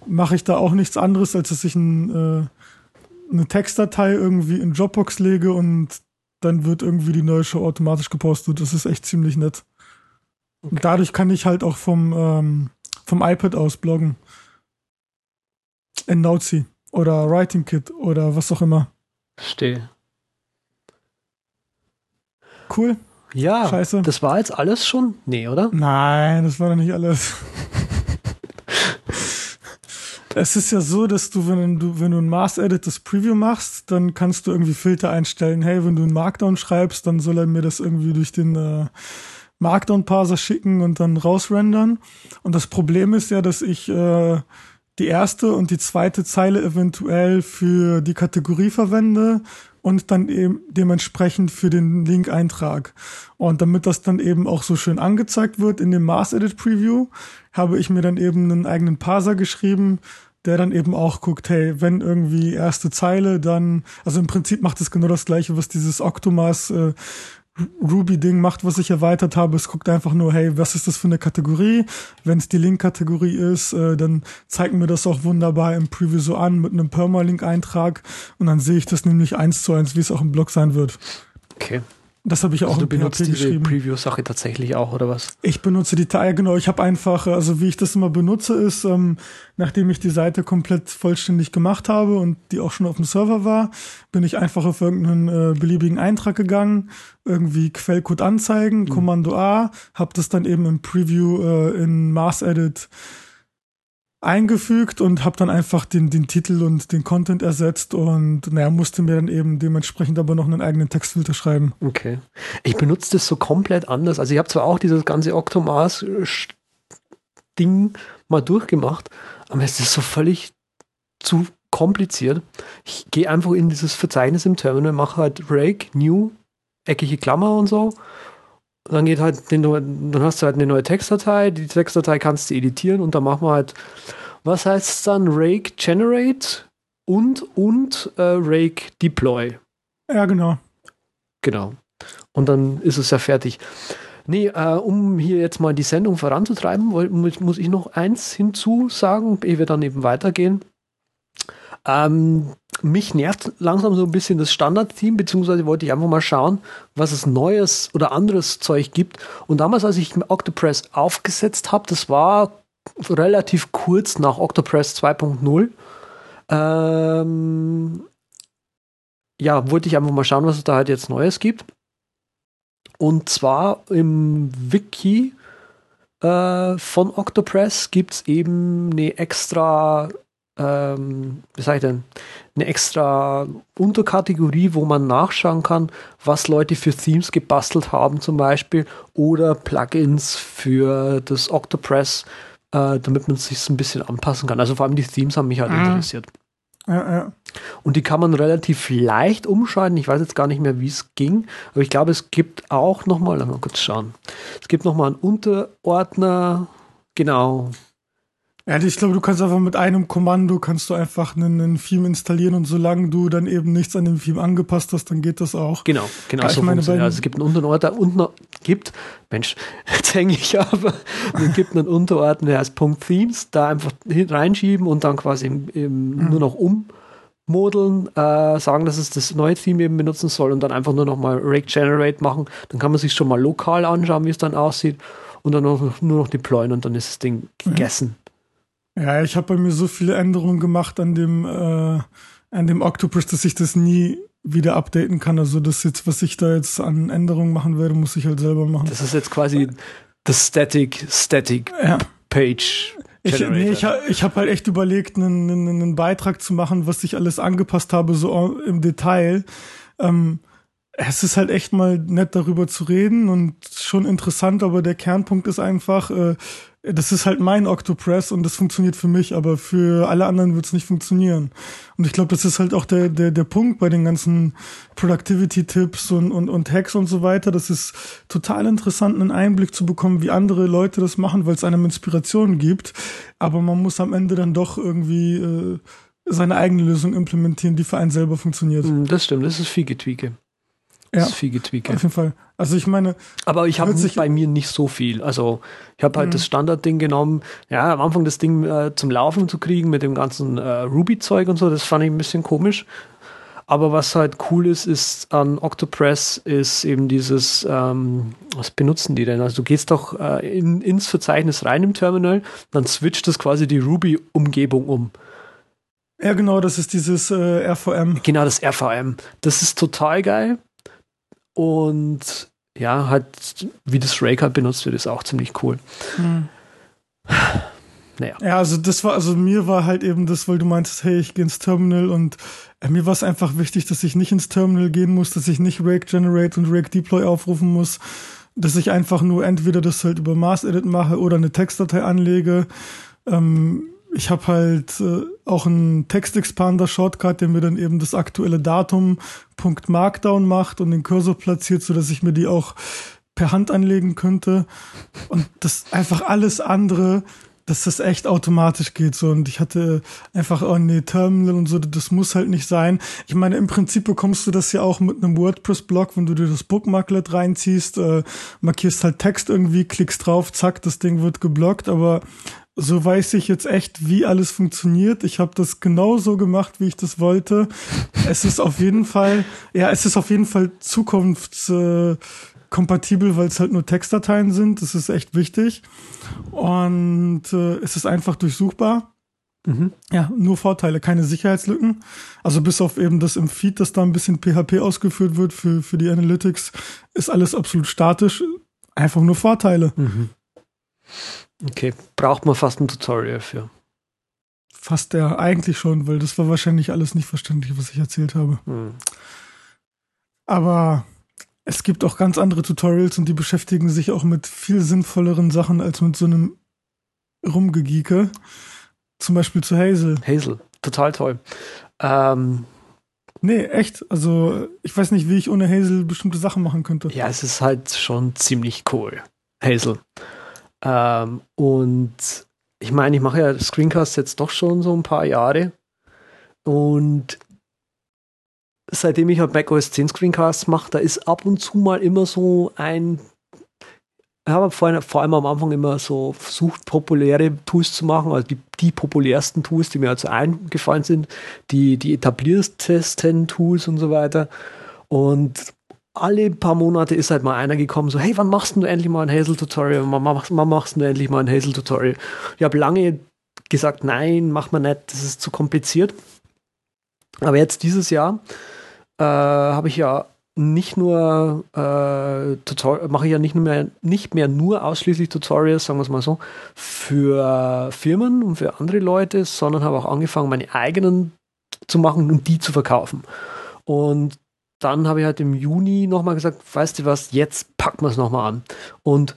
A: mache ich da auch nichts anderes, als dass ich ein, äh, eine Textdatei irgendwie in Dropbox lege und dann wird irgendwie die neue Show automatisch gepostet. Das ist echt ziemlich nett. Okay. Und dadurch kann ich halt auch vom, ähm, vom iPad aus bloggen. In Notesy oder Writing Kit oder was auch immer.
B: Verstehe.
A: Cool.
B: Ja, Scheiße. das war jetzt alles schon? Nee, oder?
A: Nein, das war doch nicht alles. es ist ja so, dass du, wenn du, wenn du ein Mass-Edit das Preview machst, dann kannst du irgendwie Filter einstellen. Hey, wenn du einen Markdown schreibst, dann soll er mir das irgendwie durch den äh, Markdown-Parser schicken und dann rausrendern. Und das Problem ist ja, dass ich äh, die erste und die zweite Zeile eventuell für die Kategorie verwende und dann eben dementsprechend für den Link-Eintrag. Und damit das dann eben auch so schön angezeigt wird in dem Mass Edit Preview, habe ich mir dann eben einen eigenen Parser geschrieben, der dann eben auch guckt, hey, wenn irgendwie erste Zeile, dann, also im Prinzip macht es genau das gleiche, was dieses Octomas äh, Ruby-Ding macht, was ich erweitert habe. Es guckt einfach nur, hey, was ist das für eine Kategorie? Wenn es die Link-Kategorie ist, äh, dann zeigt mir das auch wunderbar im Preview so an mit einem Permalink-Eintrag und dann sehe ich das nämlich eins zu eins, wie es auch im Blog sein wird.
B: Okay.
A: Das habe ich auch also
B: du benutzt PHP diese Preview-Sache tatsächlich auch, oder was?
A: Ich benutze die Teile, genau. Ich habe einfach, also wie ich das immer benutze, ist, ähm, nachdem ich die Seite komplett vollständig gemacht habe und die auch schon auf dem Server war, bin ich einfach auf irgendeinen äh, beliebigen Eintrag gegangen, irgendwie Quellcode anzeigen, mhm. Kommando A, habe das dann eben im Preview äh, in Mars Edit eingefügt und habe dann einfach den, den Titel und den Content ersetzt und naja, musste mir dann eben dementsprechend aber noch einen eigenen Textfilter schreiben.
B: Okay. Ich benutze das so komplett anders. Also ich habe zwar auch dieses ganze Octomars-Ding mal durchgemacht, aber es ist so völlig zu kompliziert. Ich gehe einfach in dieses Verzeichnis im Terminal, mache halt Rake, New, eckige Klammer und so dann geht halt, dann hast du halt eine neue Textdatei, die Textdatei kannst du editieren und dann machen wir halt was heißt es dann? Rake Generate und, und äh, Rake Deploy.
A: Ja, genau.
B: Genau. Und dann ist es ja fertig. Nee, äh, um hier jetzt mal die Sendung voranzutreiben, muss ich noch eins hinzusagen, ehe wir dann eben weitergehen. Ähm, mich nervt langsam so ein bisschen das Standard-Team, beziehungsweise wollte ich einfach mal schauen, was es Neues oder anderes Zeug gibt. Und damals, als ich Octopress aufgesetzt habe, das war relativ kurz nach Octopress 2.0, ähm, ja, wollte ich einfach mal schauen, was es da halt jetzt Neues gibt. Und zwar im Wiki äh, von Octopress gibt es eben eine extra, ähm, wie sag ich denn, eine extra Unterkategorie, wo man nachschauen kann, was Leute für Themes gebastelt haben zum Beispiel oder Plugins für das Octopress, äh, damit man sich ein bisschen anpassen kann. Also vor allem die Themes haben mich halt mhm. interessiert.
A: Ja, ja.
B: Und die kann man relativ leicht umschalten. Ich weiß jetzt gar nicht mehr, wie es ging, aber ich glaube, es gibt auch nochmal, lass mal kurz schauen. Es gibt nochmal einen Unterordner, genau,
A: ja, ich glaube, du kannst einfach mit einem Kommando kannst du einfach einen, einen Theme installieren und solange du dann eben nichts an dem Theme angepasst hast, dann geht das auch.
B: Genau, genau ja, so meine, also es gibt einen Unterordner, unten gibt, Mensch, jetzt hänge ich aber, es gibt einen Unterordner, der heißt Punkt Themes, da einfach reinschieben und dann quasi im, im mhm. nur noch ummodeln, äh, sagen, dass es das neue Theme eben benutzen soll und dann einfach nur noch mal Rake Generate machen. Dann kann man sich schon mal lokal anschauen, wie es dann aussieht und dann noch, nur noch deployen und dann ist das Ding gegessen.
A: Ja. Ja, ich habe bei mir so viele Änderungen gemacht an dem, äh, an dem Octopus, dass ich das nie wieder updaten kann. Also das jetzt, was ich da jetzt an Änderungen machen werde, muss ich halt selber machen.
B: Das ist jetzt quasi das Static, Static
A: ja.
B: Page.
A: Ich, nee, ich, ich habe halt echt überlegt, einen, einen, einen Beitrag zu machen, was ich alles angepasst habe, so im Detail. Ähm, es ist halt echt mal nett darüber zu reden und schon interessant, aber der Kernpunkt ist einfach, äh, das ist halt mein Octopress und das funktioniert für mich, aber für alle anderen wird es nicht funktionieren. Und ich glaube, das ist halt auch der, der, der Punkt bei den ganzen Productivity-Tipps und, und, und Hacks und so weiter. Das ist total interessant, einen Einblick zu bekommen, wie andere Leute das machen, weil es einem Inspiration gibt. Aber man muss am Ende dann doch irgendwie äh, seine eigene Lösung implementieren, die für einen selber funktioniert.
B: Mm, das stimmt, das ist viel Getweake.
A: Ja, ist viel Getweake. Auf jeden Fall. Also ich meine.
B: Aber ich habe bei mir nicht so viel. Also ich habe halt mhm. das Standardding genommen. Ja, am Anfang das Ding äh, zum Laufen zu kriegen mit dem ganzen äh, Ruby-Zeug und so, das fand ich ein bisschen komisch. Aber was halt cool ist, ist an Octopress, ist eben dieses, ähm, was benutzen die denn? Also du gehst doch äh, in, ins Verzeichnis rein im Terminal, dann switcht das quasi die Ruby-Umgebung um.
A: Ja, genau, das ist dieses äh, RVM.
B: Genau, das RVM. Das ist total geil. Und ja, halt, wie das Rake halt benutzt wird, ist auch ziemlich cool. Mhm.
A: Naja. Ja, also das war, also mir war halt eben das, weil du meintest, hey, ich gehe ins Terminal und äh, mir war es einfach wichtig, dass ich nicht ins Terminal gehen muss, dass ich nicht Rake Generate und Rake Deploy aufrufen muss, dass ich einfach nur entweder das halt über Mass Edit mache oder eine Textdatei anlege. Ähm, ich habe halt äh, auch einen Text-Expander-Shortcut, der mir dann eben das aktuelle Datum Punkt Markdown macht und den Cursor platziert, so dass ich mir die auch per Hand anlegen könnte. Und das einfach alles andere, dass das echt automatisch geht so. Und ich hatte einfach oh nee Terminal und so das muss halt nicht sein. Ich meine im Prinzip bekommst du das ja auch mit einem WordPress Blog wenn du dir das Bookmarklet reinziehst äh, markierst halt Text irgendwie klickst drauf zack das Ding wird geblockt. Aber so weiß ich jetzt echt, wie alles funktioniert. Ich habe das genau so gemacht, wie ich das wollte. Es ist auf jeden Fall, ja, es ist auf jeden Fall zukunftskompatibel, weil es halt nur Textdateien sind. Das ist echt wichtig. Und äh, es ist einfach durchsuchbar. Mhm. Ja, nur Vorteile, keine Sicherheitslücken. Also bis auf eben das im Feed, dass da ein bisschen PHP ausgeführt wird für, für die Analytics, ist alles absolut statisch. Einfach nur Vorteile. Mhm.
B: Okay, braucht man fast ein Tutorial für.
A: Fast ja, eigentlich schon, weil das war wahrscheinlich alles nicht verständlich, was ich erzählt habe. Hm. Aber es gibt auch ganz andere Tutorials und die beschäftigen sich auch mit viel sinnvolleren Sachen als mit so einem Rumgegieke. Zum Beispiel zu Hazel.
B: Hazel, total toll. Ähm,
A: nee, echt. Also ich weiß nicht, wie ich ohne Hazel bestimmte Sachen machen könnte.
B: Ja, es ist halt schon ziemlich cool. Hazel. Ähm, und ich meine, ich mache ja Screencasts jetzt doch schon so ein paar Jahre und seitdem ich halt macOS 10 Screencasts mache, da ist ab und zu mal immer so ein ich habe vor, vor allem am Anfang immer so versucht, populäre Tools zu machen, also die, die populärsten Tools, die mir also eingefallen sind, die, die etabliertesten Tools und so weiter. Und alle paar Monate ist halt mal einer gekommen, so, hey, wann machst du endlich mal ein Hazel-Tutorial? Wann machst, wann machst du endlich mal ein Hazel-Tutorial? Ich habe lange gesagt, nein, mach mal nicht, das ist zu kompliziert. Aber jetzt dieses Jahr äh, habe ich ja nicht nur äh, mache ich ja nicht mehr, nicht mehr nur ausschließlich Tutorials, sagen wir es mal so, für Firmen und für andere Leute, sondern habe auch angefangen, meine eigenen zu machen und die zu verkaufen. Und dann habe ich halt im Juni nochmal gesagt, weißt du was, jetzt packen wir es nochmal an. Und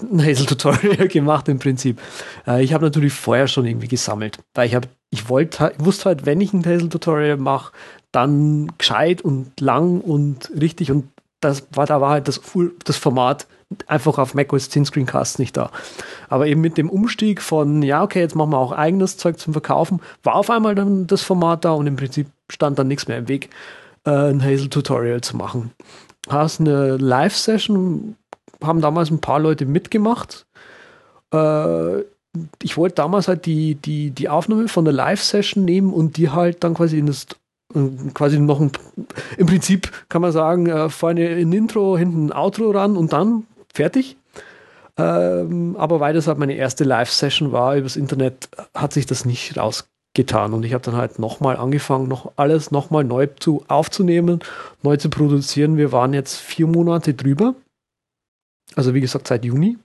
B: ein Hazel-Tutorial gemacht im Prinzip. Äh, ich habe natürlich vorher schon irgendwie gesammelt, weil ich habe, ich wollte, ich wusste halt, wenn ich ein Hazel-Tutorial mache, dann gescheit und lang und richtig und das war, da war halt das, das Format einfach auf macOS 10 Screencasts nicht da. Aber eben mit dem Umstieg von, ja, okay, jetzt machen wir auch eigenes Zeug zum Verkaufen, war auf einmal dann das Format da und im Prinzip stand dann nichts mehr im Weg, äh, ein Hazel-Tutorial zu machen. Hast eine Live-Session, haben damals ein paar Leute mitgemacht. Äh, ich wollte damals halt die, die, die Aufnahme von der Live-Session nehmen und die halt dann quasi in das quasi noch ein, im Prinzip kann man sagen, äh, vorne ein Intro, hinten ein Outro ran und dann fertig. Ähm, aber weil das halt meine erste Live-Session war übers Internet, hat sich das nicht rausgetan. Und ich habe dann halt nochmal angefangen, noch alles nochmal neu zu, aufzunehmen, neu zu produzieren. Wir waren jetzt vier Monate drüber. Also wie gesagt, seit Juni.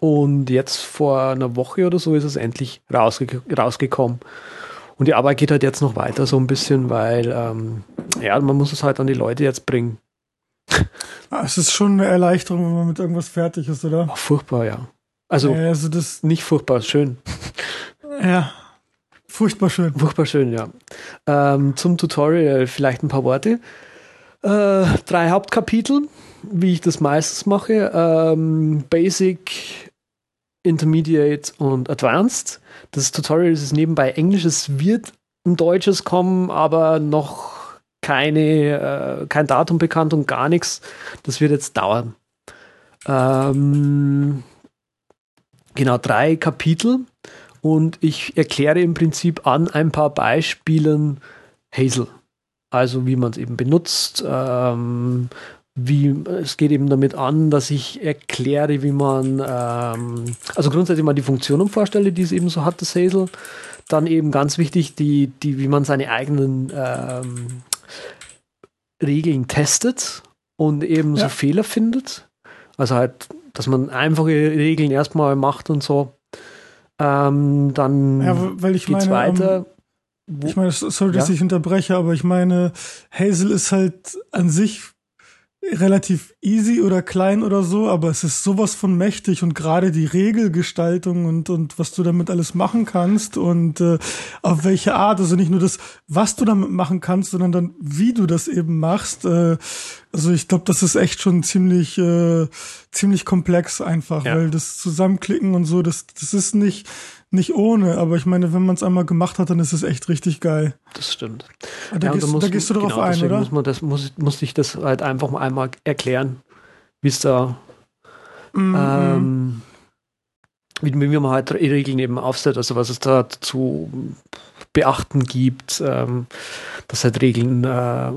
B: Und jetzt vor einer Woche oder so ist es endlich rausge rausgekommen. Und die Arbeit geht halt jetzt noch weiter so ein bisschen, weil ähm, ja, man muss es halt an die Leute jetzt bringen.
A: Ah, es ist schon eine Erleichterung, wenn man mit irgendwas fertig ist, oder?
B: Oh, furchtbar, ja. Also, ja, also das nicht furchtbar, schön.
A: Ja, furchtbar schön.
B: Furchtbar schön, ja. Ähm, zum Tutorial vielleicht ein paar Worte. Äh, drei Hauptkapitel, wie ich das meistens mache. Ähm, Basic, Intermediate und Advanced. Das Tutorial ist nebenbei Englisch. Es wird ein Deutsches kommen, aber noch keine, äh, kein Datum bekannt und gar nichts. Das wird jetzt dauern. Ähm, genau, drei Kapitel. Und ich erkläre im Prinzip an ein paar Beispielen Hazel. Also wie man es eben benutzt, ähm, wie es geht eben damit an, dass ich erkläre, wie man, ähm, also grundsätzlich mal die Funktionen vorstelle, die es eben so hat, das Hazel. Dann eben ganz wichtig, die, die, wie man seine eigenen ähm, Regeln testet und eben ja. so Fehler findet. Also halt, dass man einfache Regeln erstmal macht und so. Ähm, dann
A: ja, weil ich geht's meine, weiter. Um ich meine, sorry, dass ja? ich unterbreche, aber ich meine, Hazel ist halt an sich relativ easy oder klein oder so, aber es ist sowas von mächtig und gerade die Regelgestaltung und, und was du damit alles machen kannst und äh, auf welche Art, also nicht nur das, was du damit machen kannst, sondern dann, wie du das eben machst. Äh, also ich glaube, das ist echt schon ziemlich, äh, ziemlich komplex einfach, ja. weil das Zusammenklicken und so, das, das ist nicht, nicht ohne, aber ich meine, wenn man es einmal gemacht hat, dann ist es echt richtig geil.
B: Das stimmt.
A: Da, ja, gehst, da gehst du drauf genau, ein, oder?
B: Muss man das, muss, muss ich das halt einfach mal einmal erklären, wie es da, mm ähm, wie, wie man halt Regeln eben aufsetzt, also was es da zu beachten gibt, ähm, dass halt Regeln äh,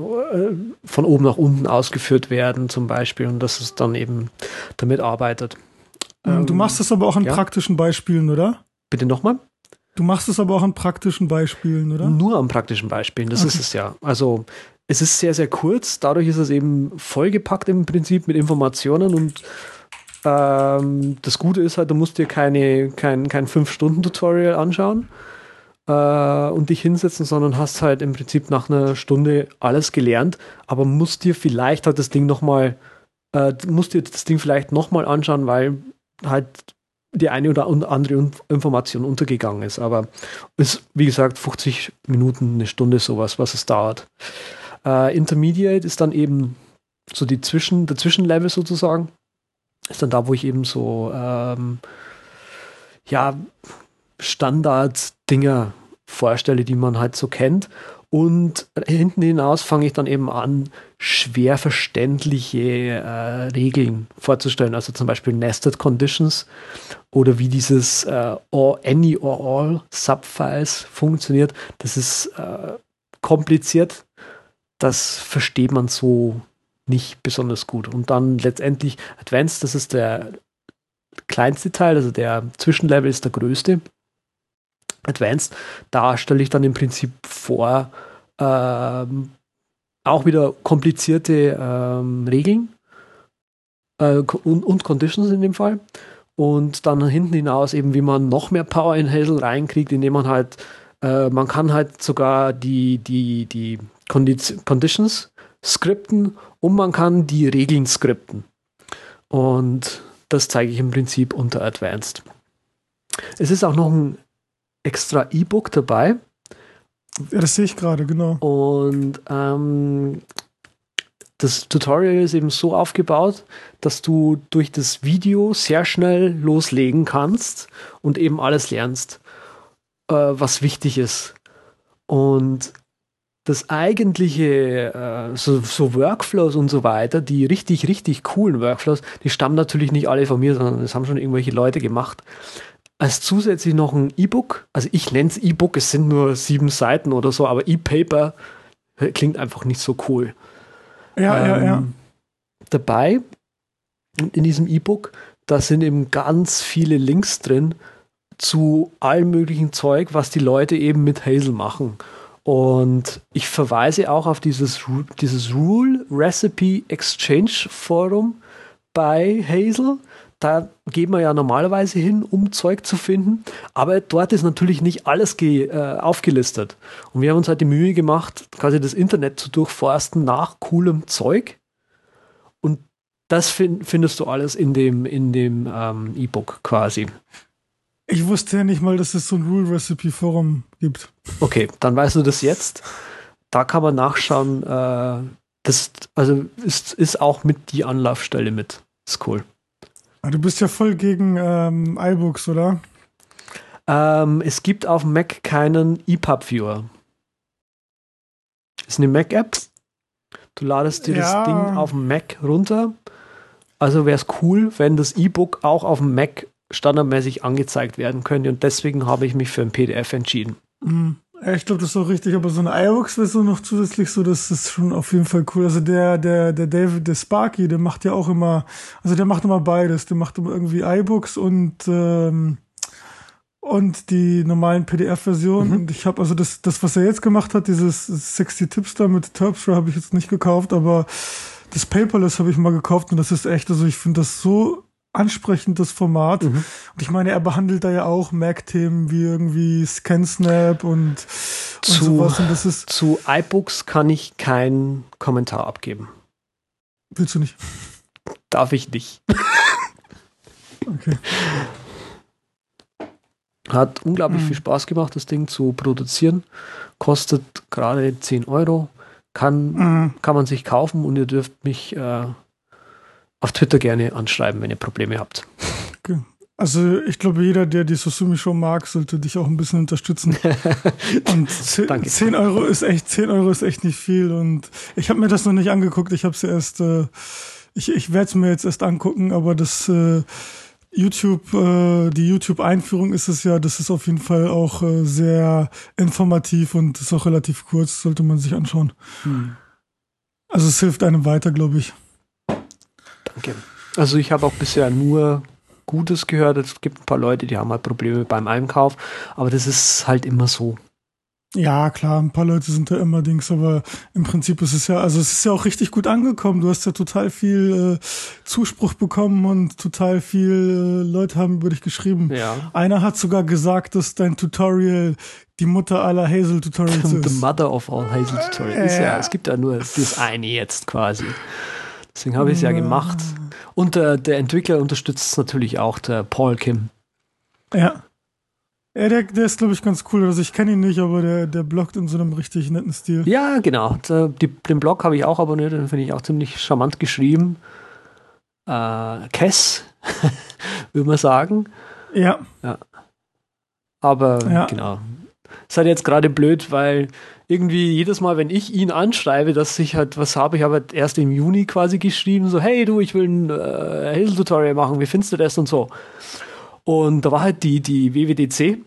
B: von oben nach unten ausgeführt werden, zum Beispiel, und dass es dann eben damit arbeitet.
A: Mm, du machst das aber auch an ja? praktischen Beispielen, oder?
B: Bitte nochmal?
A: Du machst es aber auch an praktischen Beispielen, oder?
B: Nur an praktischen Beispielen, das okay. ist es ja. Also es ist sehr, sehr kurz, dadurch ist es eben vollgepackt im Prinzip mit Informationen und ähm, das Gute ist halt, du musst dir keine, kein, kein 5-Stunden-Tutorial anschauen äh, und dich hinsetzen, sondern hast halt im Prinzip nach einer Stunde alles gelernt, aber musst dir vielleicht halt das Ding nochmal, äh, musst dir das Ding vielleicht nochmal anschauen, weil halt die eine oder andere Information untergegangen ist. Aber es ist, wie gesagt, 50 Minuten, eine Stunde sowas, was es dauert. Äh, Intermediate ist dann eben so die Zwischen, der Zwischenlevel sozusagen. Ist dann da, wo ich eben so ähm, ja, Standard-Dinger vorstelle, die man halt so kennt. Und hinten hinaus fange ich dann eben an, schwer verständliche äh, Regeln vorzustellen. Also zum Beispiel Nested Conditions oder wie dieses äh, or, Any or All Subfiles funktioniert. Das ist äh, kompliziert. Das versteht man so nicht besonders gut. Und dann letztendlich Advanced, das ist der kleinste Teil, also der Zwischenlevel ist der größte. Advanced, da stelle ich dann im Prinzip vor, ähm, auch wieder komplizierte ähm, Regeln äh, und, und, Conditions in dem Fall. Und dann hinten hinaus eben, wie man noch mehr Power in Hazel reinkriegt, indem man halt, äh, man kann halt sogar die, die, die Conditions skripten und man kann die Regeln skripten. Und das zeige ich im Prinzip unter Advanced. Es ist auch noch ein extra E-Book dabei.
A: Ja, das sehe ich gerade, genau.
B: Und ähm, das Tutorial ist eben so aufgebaut, dass du durch das Video sehr schnell loslegen kannst und eben alles lernst, äh, was wichtig ist. Und das eigentliche, äh, so, so, Workflows und so weiter, die richtig, richtig coolen Workflows, die stammen natürlich nicht alle von mir, sondern das haben schon irgendwelche Leute gemacht. Als zusätzlich noch ein E-Book, also ich nenne es E-Book, es sind nur sieben Seiten oder so, aber E-Paper klingt einfach nicht so cool.
A: Ja, ähm, ja, ja.
B: Dabei, in diesem E-Book, da sind eben ganz viele Links drin zu allem möglichen Zeug, was die Leute eben mit Hazel machen. Und ich verweise auch auf dieses, dieses Rule Recipe Exchange Forum bei Hazel. Da geht man ja normalerweise hin, um Zeug zu finden. Aber dort ist natürlich nicht alles äh, aufgelistet. Und wir haben uns halt die Mühe gemacht, quasi das Internet zu durchforsten nach coolem Zeug. Und das find, findest du alles in dem, in dem ähm, E-Book quasi.
A: Ich wusste ja nicht mal, dass es so ein Rule Recipe Forum gibt.
B: Okay, dann weißt du das jetzt. Da kann man nachschauen. Äh, das also ist, ist auch mit die Anlaufstelle mit. Ist cool.
A: Ah, du bist ja voll gegen ähm, iBooks, oder?
B: Ähm, es gibt auf Mac keinen EPUB-Viewer. Ist eine Mac-App. Du ladest dir ja. das Ding auf dem Mac runter. Also wäre es cool, wenn das E-Book auch auf dem Mac standardmäßig angezeigt werden könnte. Und deswegen habe ich mich für ein PDF entschieden.
A: Mhm. Ich glaube, das ist auch richtig, aber so eine iVoox-Version noch zusätzlich so, das ist schon auf jeden Fall cool. Also der, der, der David, der Sparky, der macht ja auch immer, also der macht immer beides. Der macht immer irgendwie iBooks und ähm, und die normalen PDF-Versionen. Mhm. Und ich habe also das, das, was er jetzt gemacht hat, dieses 60 Tipps da mit Terpstra habe ich jetzt nicht gekauft, aber das Paperless habe ich mal gekauft und das ist echt, also ich finde das so ansprechendes Format. Mhm. Und ich meine, er behandelt da ja auch Mac-Themen wie irgendwie ScanSnap und, und
B: zu, sowas. Und das ist zu iBooks kann ich keinen Kommentar abgeben.
A: Willst du nicht?
B: Darf ich nicht.
A: okay.
B: Hat unglaublich mhm. viel Spaß gemacht, das Ding zu produzieren. Kostet gerade 10 Euro. Kann, mhm. kann man sich kaufen und ihr dürft mich äh, auf Twitter gerne anschreiben, wenn ihr Probleme habt.
A: Okay. Also ich glaube, jeder, der die Susumi Show mag, sollte dich auch ein bisschen unterstützen. Und 10, 10 Euro ist echt, 10 Euro ist echt nicht viel. Und ich habe mir das noch nicht angeguckt. Ich habe es erst, äh, ich, ich werde es mir jetzt erst angucken, aber das äh, YouTube, äh, die YouTube-Einführung ist es ja, das ist auf jeden Fall auch äh, sehr informativ und ist auch relativ kurz, sollte man sich anschauen. Hm. Also es hilft einem weiter, glaube ich.
B: Danke. Also ich habe auch bisher nur Gutes gehört. Es gibt ein paar Leute, die haben halt Probleme beim Einkauf, aber das ist halt immer so.
A: Ja, klar, ein paar Leute sind da immer Dings, aber im Prinzip ist es ja, also es ist ja auch richtig gut angekommen. Du hast ja total viel äh, Zuspruch bekommen und total viel äh, Leute haben über dich geschrieben.
B: Ja.
A: Einer hat sogar gesagt, dass dein Tutorial die Mutter aller Hazel Tutorials
B: ist. The mother of all Hazel Tutorials. Äh, ja, es gibt ja nur das eine jetzt quasi. Deswegen habe ich es ja gemacht. Und äh, der Entwickler unterstützt es natürlich auch, der Paul Kim.
A: Ja. Ja, der, der ist, glaube ich, ganz cool. Also ich kenne ihn nicht, aber der, der bloggt in so einem richtig netten Stil.
B: Ja, genau. Der, die, den Blog habe ich auch abonniert, den finde ich auch ziemlich charmant geschrieben. Äh, Kess, würde man sagen.
A: Ja. ja.
B: Aber
A: Ja.
B: genau. Ist halt jetzt gerade blöd, weil irgendwie jedes Mal, wenn ich ihn anschreibe, dass ich halt was habe, ich habe halt erst im Juni quasi geschrieben, so, hey du, ich will ein äh, Hazel-Tutorial machen, wie findest du das und so. Und da war halt die, die WWDC.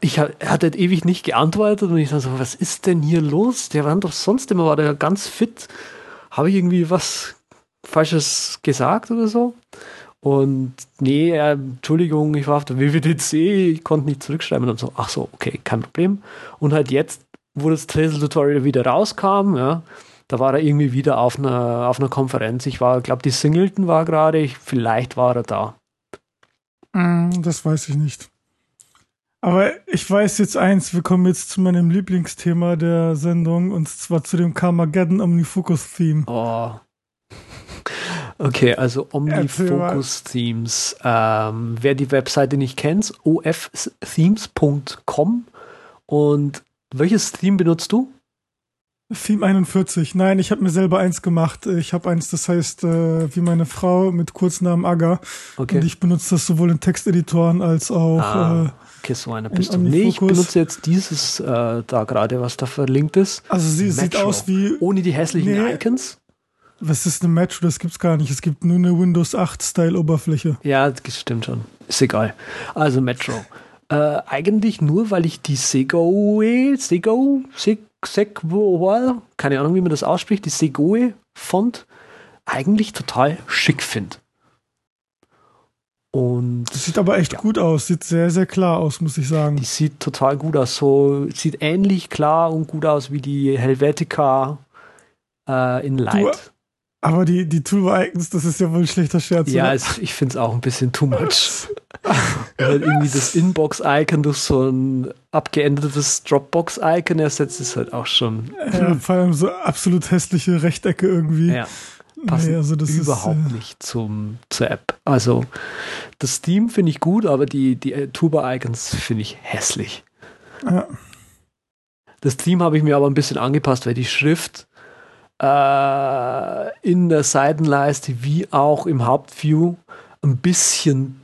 B: Ich, er hat halt ewig nicht geantwortet und ich dachte so, was ist denn hier los? Der war doch sonst immer, war der ganz fit. Habe ich irgendwie was Falsches gesagt oder so? Und nee, äh, Entschuldigung, ich war auf der WWDC, ich konnte nicht zurückschreiben und so. Ach so, okay, kein Problem. Und halt jetzt, wo das Tracer-Tutorial wieder rauskam, ja, da war er irgendwie wieder auf einer, auf einer Konferenz. Ich war, glaube die Singleton war gerade, ich- vielleicht war er da.
A: Mm, Das weiß ich nicht. Aber ich weiß jetzt eins, wir kommen jetzt zu meinem Lieblingsthema der Sendung und zwar zu dem Carmageddon Omnifocus-Theme.
B: Oh. Okay, also
A: Erzähl mal.
B: Omnifocus Themes. Ähm, wer die Webseite nicht kennt, ofthemes.com. Und welches Theme benutzt du?
A: Theme 41. Nein, ich habe mir selber eins gemacht. Ich habe eins, das heißt äh, wie meine Frau mit Kurznamen Aga.
B: Okay.
A: Und ich benutze das sowohl in Texteditoren als auch
B: Ah.
A: äh,
B: Okay, so einer
A: Ein
B: bist du. Nee, ich benutze jetzt dieses äh, da gerade, was da verlinkt ist.
A: also sie sieht
B: Metro.
A: aus wie
B: Ohne die hässlichen
A: Nee.
B: Icons.
A: was ist eine Metro, das gibt's gar nicht. Es gibt nur eine Windows 8 Style Oberfläche.
B: Ja, das stimmt schon. Ist egal. Also Metro. Äh, eigentlich nur, weil ich die Segoe, Sego, Seg, Segwo, keine Ahnung, wie man das ausspricht, die Segoe Font eigentlich total schick finde. Und
A: Das sieht aber echt
B: Ja.
A: gut aus, sieht sehr, sehr klar aus, muss ich sagen.
B: die sieht total gut aus. So sieht ähnlich klar und gut aus wie die Helvetica äh, in Light.
A: Aber die, die Toolbar-Icons, das ist ja wohl ein schlechter Scherz.
B: Ja,
A: oder?
B: es, ich finde es auch ein bisschen too much. Halt irgendwie das Inbox-Icon durch so ein abgeändertes Dropbox-Icon ersetzt, ist halt auch schon
A: ja, vor allem so absolut hässliche Rechtecke irgendwie.
B: ja, passt
A: Nee, also das ist,
B: überhaupt
A: äh,
B: nicht zum, zur App. Also das Theme finde ich gut, aber die, die äh, Tuba-Icons finde ich hässlich.
A: Ja.
B: Das Theme habe ich mir aber ein bisschen angepasst, weil die Schrift äh, in der Seitenleiste wie auch im Hauptview ein bisschen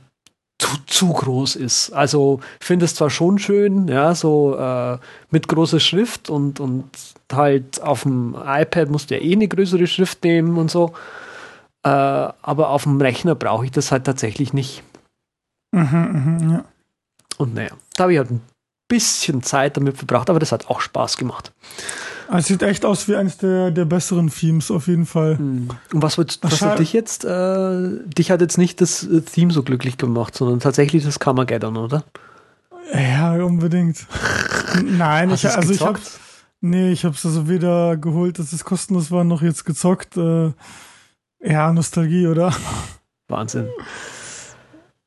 B: zu, zu groß ist. Also ich finde es zwar schon schön, ja, so äh, mit großer Schrift und, und halt auf dem iPad musst du ja eh eine größere Schrift nehmen und so. Äh, aber auf dem Rechner brauche ich das halt tatsächlich nicht.
A: Mhm, mhm, ja.
B: Und naja, da habe ich halt ein bisschen Zeit damit verbracht, aber das hat auch Spaß gemacht.
A: Also es sieht echt aus wie eines der, der besseren Themes, auf jeden Fall.
B: Und was, wird, was hat dich jetzt, äh, dich hat jetzt nicht das äh, Theme so glücklich gemacht, sondern tatsächlich das Carmageddon, oder?
A: Ja, unbedingt. Nein, ich, also ich habe
B: gezockt?
A: Nee, ich habe es also weder geholt, dass es kostenlos war, noch jetzt gezockt. Äh, ja, Nostalgie, oder?
B: Wahnsinn.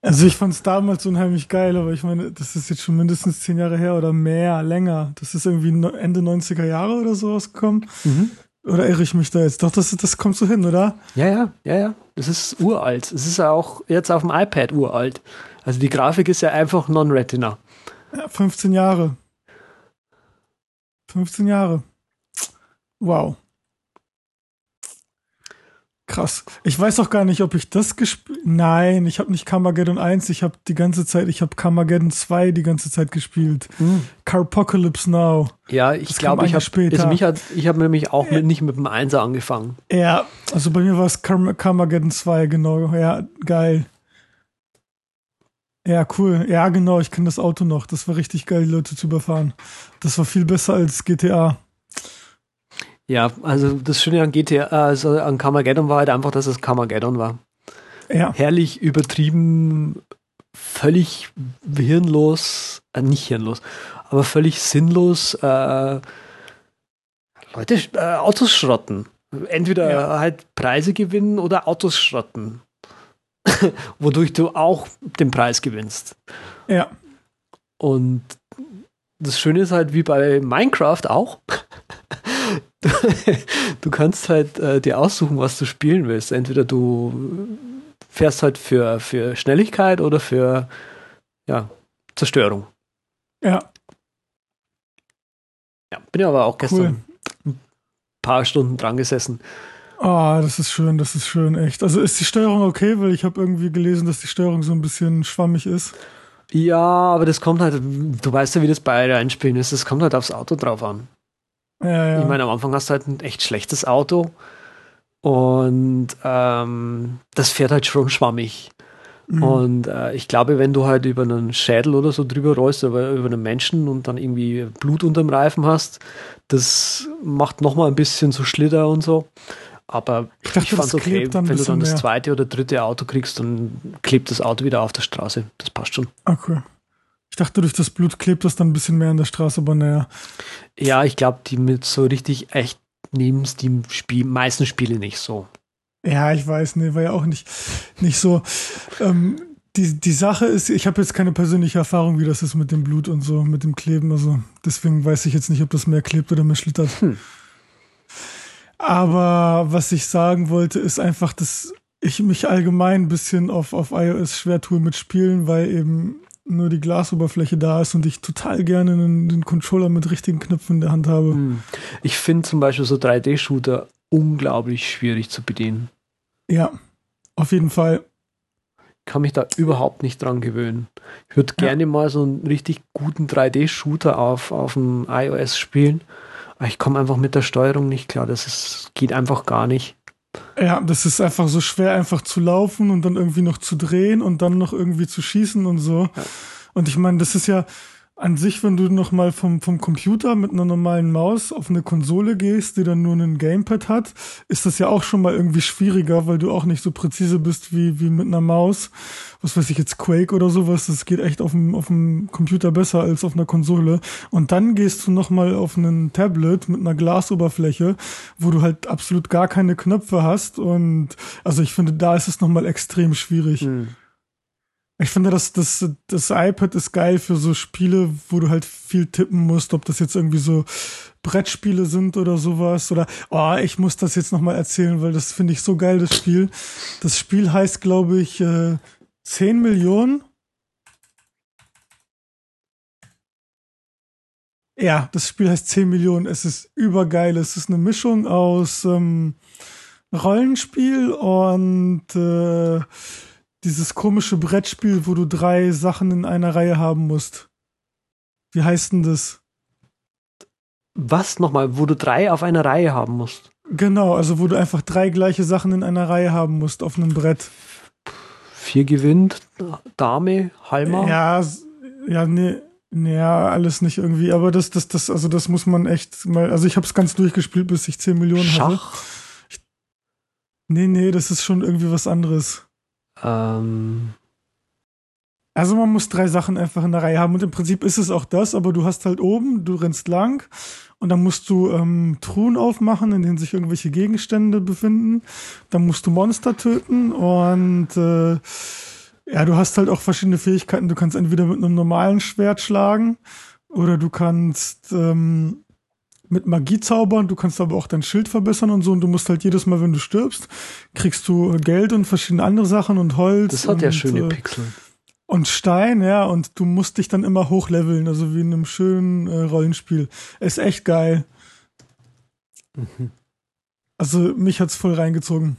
A: Also ich fand es damals unheimlich geil, aber ich meine, das ist jetzt schon mindestens zehn Jahre her oder mehr, länger. Das ist irgendwie Ende 90er Jahre oder so rausgekommen.
B: Mhm.
A: Oder irre ich mich da jetzt? Doch, das, das kommt so hin, oder?
B: Ja, ja, ja, ja. Das ist uralt. Es ist ja auch jetzt auf dem iPad uralt. Also die Grafik ist ja einfach Non-Retina.
A: Ja, 15 Jahre. 15 Jahre. Wow. Krass. Ich weiß auch gar nicht, ob ich das gespielt. Nein, ich habe nicht Carmageddon 1, ich habe die ganze Zeit, ich habe Carmageddon 2 die ganze Zeit gespielt. Carpocalypse Now.
B: Ja, ich glaube, ich habe
A: später.
B: also mich hat, ich habe nämlich auch mit, nicht mit dem Einser angefangen.
A: Ja, also bei mir war es Carm Carmageddon 2, genau. Ja, geil. Ja, cool. Ja, genau, ich kenne das Auto noch. Das war richtig geil, die Leute zu überfahren. Das war viel besser als GTA.
B: Ja, also das Schöne an GTA, also an Carmageddon war halt einfach, dass es Carmageddon war.
A: Ja,
B: herrlich übertrieben, völlig hirnlos, äh, nicht hirnlos, aber völlig sinnlos äh, Leute äh, Autos schrotten. Entweder
A: Ja.
B: halt Preise gewinnen oder Autos schrotten. Wodurch du auch den Preis gewinnst.
A: ja.
B: Und das Schöne ist halt wie bei Minecraft auch. Du, du kannst halt äh, dir aussuchen, was du spielen willst. Entweder du fährst halt für, für Schnelligkeit oder für ja, Zerstörung.
A: Ja,
B: Ja, bin ja aber auch
A: cool.
B: gestern ein paar Stunden dran gesessen.
A: Ah, das ist schön, das ist schön, echt. Also ist die Steuerung okay, weil ich habe irgendwie gelesen, dass die Steuerung so ein bisschen schwammig ist.
B: Ja, aber das kommt halt, du weißt ja, wie das bei reinspielen ist, das kommt halt aufs Auto drauf an.
A: Ja, ja.
B: Ich meine, am Anfang hast du halt ein echt schlechtes Auto und ähm, das fährt halt schon schwammig.
A: Mhm.
B: Und äh, ich glaube, wenn du halt über einen Schädel oder so drüber rollst, oder über einen Menschen und dann irgendwie Blut unterm Reifen hast, das macht nochmal ein bisschen so Schlitter und so. Aber
A: Ich dachte,
B: ich fand's
A: das
B: okay, wenn du dann das zweite oder dritte Auto kriegst, dann klebt das Auto wieder auf der Straße. Das passt schon.
A: Okay. Ich dachte, durch das Blut klebt das dann ein bisschen mehr an der Straße, aber naja.
B: Ja, ich glaube, die mit so richtig echt neben Steam Spiel, meisten Spiele nicht so.
A: Ja, ich weiß, nee, war ja auch nicht, nicht so. Ähm, die, die Sache ist, ich habe jetzt keine persönliche Erfahrung, wie das ist mit dem Blut und so, mit dem Kleben. Also deswegen weiß ich jetzt nicht, ob das mehr klebt oder mehr schlittert.
B: Hm.
A: Aber was ich sagen wollte, ist einfach, dass ich mich allgemein ein bisschen auf, auf iOS schwer tue mit Spielen, weil eben nur die Glasoberfläche da ist und ich total gerne einen, den Controller mit richtigen Knöpfen in der Hand habe.
B: Hm. Ich finde zum Beispiel so 3D-Shooter unglaublich schwierig zu bedienen.
A: Ja, auf jeden Fall.
B: kann mich da überhaupt nicht dran gewöhnen. Ich würde
A: Ja.
B: gerne mal so einen richtig guten 3D-Shooter auf, auf dem iOS spielen, aber ich komme einfach mit der Steuerung nicht klar. Das ist, geht einfach gar nicht.
A: Ja, das ist einfach so schwer, einfach zu laufen und dann irgendwie noch zu drehen und dann noch irgendwie zu schießen und so.
B: Ja.
A: Und ich meine, das ist ja an sich, wenn du noch mal vom, vom Computer mit einer normalen Maus auf eine Konsole gehst, die dann nur einen Gamepad hat, ist das ja auch schon mal irgendwie schwieriger, weil du auch nicht so präzise bist wie, wie mit einer Maus. Was weiß ich jetzt, Quake oder sowas, das geht echt auf dem, auf dem Computer besser als auf einer Konsole. Und dann gehst du noch mal auf einen Tablet mit einer Glasoberfläche, wo du halt absolut gar keine Knöpfe hast. Und also ich finde, da ist es noch mal extrem schwierig.
B: Hm.
A: Ich finde, das, das, das iPad ist geil für so Spiele, wo du halt viel tippen musst, ob das jetzt irgendwie so Brettspiele sind oder sowas. Oder, oh, ich muss das jetzt nochmal erzählen, weil das finde ich so geil, das Spiel. Das Spiel heißt, glaube ich, äh, 10 Millionen. Ja, das Spiel heißt 10 Millionen. Es ist übergeil. Es ist eine Mischung aus ähm, Rollenspiel und äh, dieses komische Brettspiel, wo du drei Sachen in einer Reihe haben musst. Wie heißt denn das?
B: Was nochmal, wo du drei auf einer Reihe haben musst?
A: Genau, also wo du einfach drei gleiche Sachen in einer Reihe haben musst auf einem Brett.
B: Vier gewinnt, Dame, Halma.
A: Ja, ja, nee, nee, ja, alles nicht irgendwie, aber das, das, das, also das muss man echt mal, also ich habe es ganz durchgespielt, bis ich 10 Millionen hatte.
B: Schach.
A: Nee, nee, das ist schon irgendwie was anderes.
B: Ähm,
A: Also man muss drei Sachen einfach in der Reihe haben und im Prinzip ist es auch das, aber du hast halt oben, du rennst lang und dann musst du ähm, Truhen aufmachen, in denen sich irgendwelche Gegenstände befinden. Dann musst du Monster töten und äh, ja, du hast halt auch verschiedene Fähigkeiten. Du kannst entweder mit einem normalen Schwert schlagen oder du kannst ähm, mit Magie zaubern, du kannst aber auch dein Schild verbessern und so und du musst halt jedes Mal, wenn du stirbst, kriegst du Geld und verschiedene andere Sachen und Holz.
B: das hat ja
A: und,
B: schöne
A: äh,
B: Pixel.
A: und Stein, ja, und du musst dich dann immer hochleveln, also wie in einem schönen äh, Rollenspiel. Ist echt geil.
B: Mhm.
A: Also mich hat's voll reingezogen.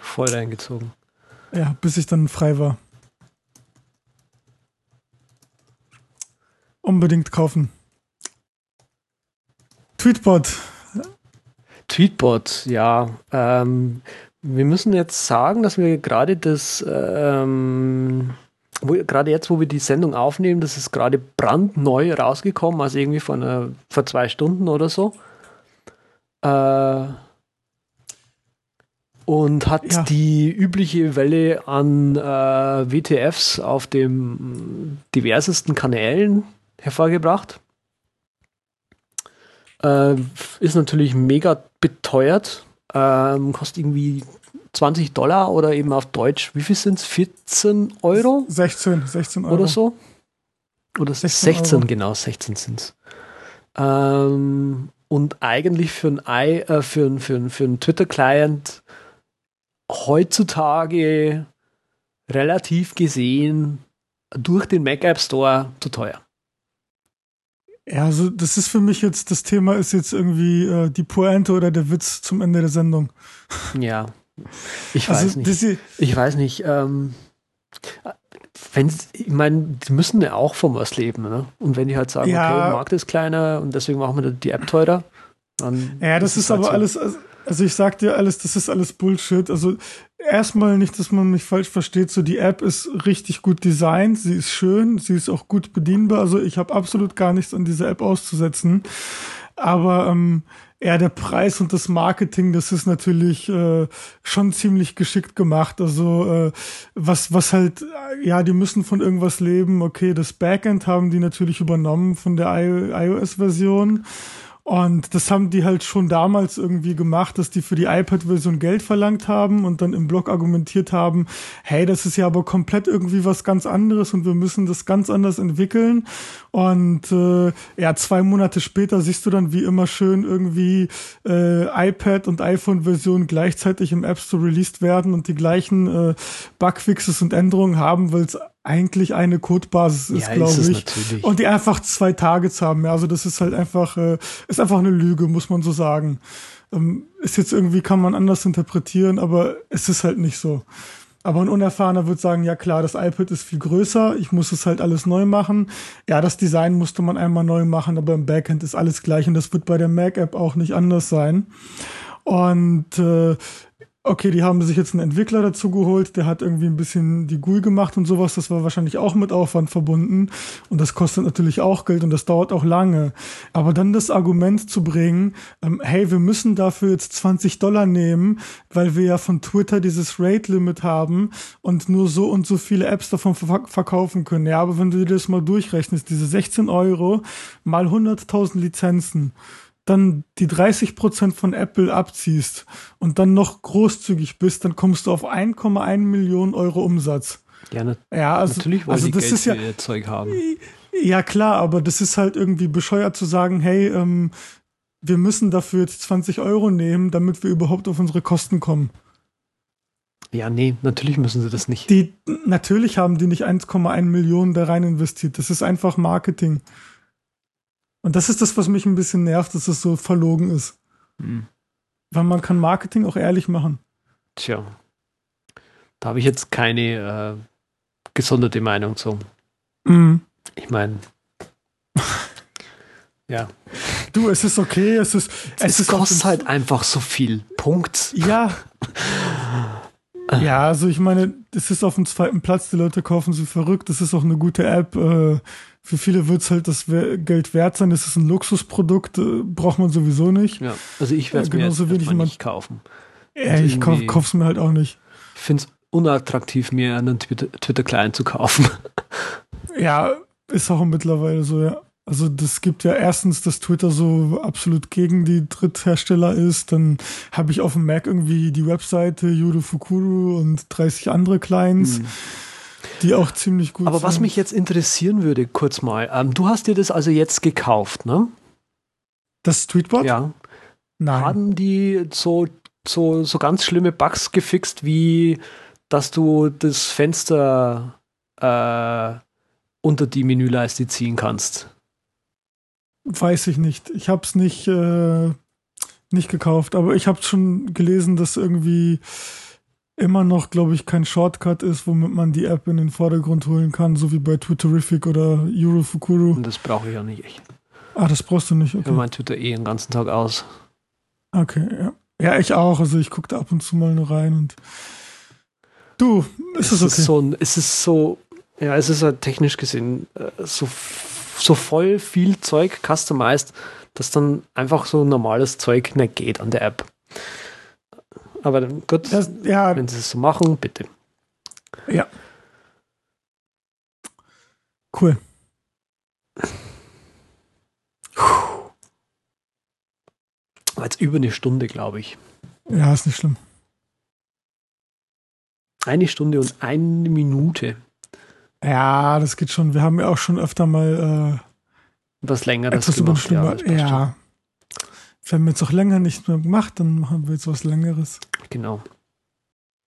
B: Voll reingezogen.
A: Ja, bis ich dann frei war. Unbedingt kaufen. Tweetbot.
B: Tweetbot, ja. Ähm, wir müssen jetzt sagen, dass wir gerade das, ähm, gerade jetzt, wo wir die Sendung aufnehmen, das ist gerade brandneu rausgekommen, also irgendwie vor, einer, vor zwei Stunden oder so. Äh, und hat
A: Ja.
B: die übliche Welle an äh, WTFs auf den diversesten Kanälen hervorgebracht. Äh, ist natürlich mega beteuert. Ähm, kostet irgendwie 20 Dollar oder eben auf Deutsch, wie viel sind es? 14 Euro
A: 16, 16 Euro.
B: oder so? Oder
A: 16
B: 16,
A: Euro.
B: genau, 16 sind es. Ähm, und eigentlich für ein, I, äh, für ein, für ein, für ein Twitter-Client heutzutage relativ gesehen durch den Mac App Store zu teuer.
A: Ja, also das ist für mich jetzt, das Thema ist jetzt irgendwie äh, die Pointe oder der Witz zum Ende der Sendung.
B: Ja, ich weiß
A: Also
B: nicht.
A: das,
B: Ich weiß nicht. Ähm, wenn ich meine, die müssen ja auch vom was leben, ne? Und wenn die halt sagen, ja. okay, der Markt ist kleiner und deswegen machen wir die App teurer, dann.
A: Ja, das ist, ist halt aber so. alles, also ich sag dir alles, das ist alles Bullshit. Also erstmal nicht, dass man mich falsch versteht, so die App ist richtig gut designt, sie ist schön, sie ist auch gut bedienbar. Also ich habe absolut gar nichts an dieser App auszusetzen. Aber ähm, ja, der Preis und das Marketing, das ist natürlich äh, schon ziemlich geschickt gemacht. Also äh, was, was halt, ja, die müssen von irgendwas leben. Okay, das Backend haben die natürlich übernommen von der iOS-Version. Und das haben die halt schon damals irgendwie gemacht, dass die für die iPad-Version Geld verlangt haben und dann im Blog argumentiert haben, hey, das ist ja aber komplett irgendwie was ganz anderes und wir müssen das ganz anders entwickeln. Und äh, ja, zwei Monate später siehst du dann wie immer schön irgendwie äh, iPad und iPhone-Version gleichzeitig im App Store released werden und die gleichen äh, Bugfixes und Änderungen haben, weil es eigentlich eine Codebasis ist, ja, glaube ich. Natürlich. Und die einfach zwei Targets haben. Ja, also das ist halt einfach, äh, ist einfach eine Lüge, muss man so sagen. Ähm, ist jetzt irgendwie, kann man anders interpretieren, aber es ist halt nicht so. Aber ein Unerfahrener wird sagen, ja klar, das iPad ist viel größer, ich muss es halt alles neu machen. Ja, das Design musste man einmal neu machen, aber im Backend ist alles gleich und das wird bei der Mac-App auch nicht anders sein. Und äh, okay, die haben sich jetzt einen Entwickler dazu geholt, der hat irgendwie ein bisschen die GUI gemacht und sowas. Das war wahrscheinlich auch mit Aufwand verbunden. Und das kostet natürlich auch Geld und das dauert auch lange. Aber dann das Argument zu bringen, ähm, hey, wir müssen dafür jetzt 20 Dollar nehmen, weil wir ja von Twitter dieses Rate-Limit haben und nur so und so viele Apps davon verk verkaufen können. Ja, aber wenn du dir das mal durchrechnest, diese 16 Euro mal 100.000 Lizenzen, dann die 30 Prozent von Apple abziehst und dann noch großzügig bist, dann kommst du auf 1,1 Millionen Euro Umsatz.
B: Ja, ne, ja also, natürlich wollen also die das Geld ist ja, Zeug haben.
A: Ja klar, aber das ist halt irgendwie bescheuert zu sagen, hey, ähm, wir müssen dafür jetzt 20 Euro nehmen, damit wir überhaupt auf unsere Kosten kommen.
B: Ja, nee, natürlich müssen sie das nicht.
A: Die, natürlich haben die nicht 1,1 Millionen da rein investiert. Das ist einfach Marketing. Und das ist das, was mich ein bisschen nervt, dass es so verlogen ist. Hm. Weil man kann Marketing auch ehrlich machen.
B: Tja. Da habe ich jetzt keine äh, gesonderte Meinung zu. Mhm. Ich meine, ja.
A: Du, es ist okay, es ist.
B: Es, es kostet halt einfach so viel. Punkt.
A: Ja. ja, also ich meine, es ist auf dem zweiten Platz, die Leute kaufen sie verrückt, das ist auch eine gute App. Äh, für viele wird es halt das Geld wert sein. Das ist ein Luxusprodukt, äh, braucht man sowieso nicht.
B: Ja, also ich werde es mir jetzt wenig nicht kaufen.
A: Also ich kauf, kauf's mir halt auch nicht.
B: Ich finde es unattraktiv, mir einen Twitter-Client zu kaufen.
A: Ja, ist auch mittlerweile so, ja. Also das gibt ja erstens, dass Twitter so absolut gegen die Dritthersteller ist. Dann habe ich auf dem Mac irgendwie die Webseite Yudo Fukuru und 30 andere Clients. Mhm die auch ziemlich gut
B: Aber sind. was mich jetzt interessieren würde, kurz mal, ähm, du hast dir das also jetzt gekauft, ne?
A: Das Tweetbot?
B: Ja. Nein. Haben die so, so, so ganz schlimme Bugs gefixt, wie dass du das Fenster äh, unter die Menüleiste ziehen kannst?
A: Weiß ich nicht. Ich habe es nicht, äh, nicht gekauft, aber ich habe schon gelesen, dass irgendwie immer noch, glaube ich, kein Shortcut ist, womit man die App in den Vordergrund holen kann, so wie bei Twitterific oder Eurofukuru.
B: Und das brauche ich auch nicht. Ich.
A: Ah, das brauchst du nicht. Okay.
B: Ich mein Twitter eh den ganzen Tag aus.
A: Okay, ja. Ja, ich auch. Also ich gucke da ab und zu mal nur rein und du, ist es, es okay.
B: Ist so, es ist so, ja, es ist halt technisch gesehen äh, so, so voll viel Zeug customized, dass dann einfach so normales Zeug nicht geht an der App. Aber gut, das, ja. wenn sie es so machen, bitte.
A: Ja. Cool.
B: War jetzt über eine Stunde, glaube ich.
A: Ja, ist nicht schlimm.
B: Eine Stunde und eine Minute.
A: Ja, das geht schon. Wir haben ja auch schon öfter mal äh,
B: was längeres gemacht.
A: Ja, ja. Wenn wir jetzt auch länger nicht mehr gemacht, dann machen wir jetzt was Längeres.
B: Genau.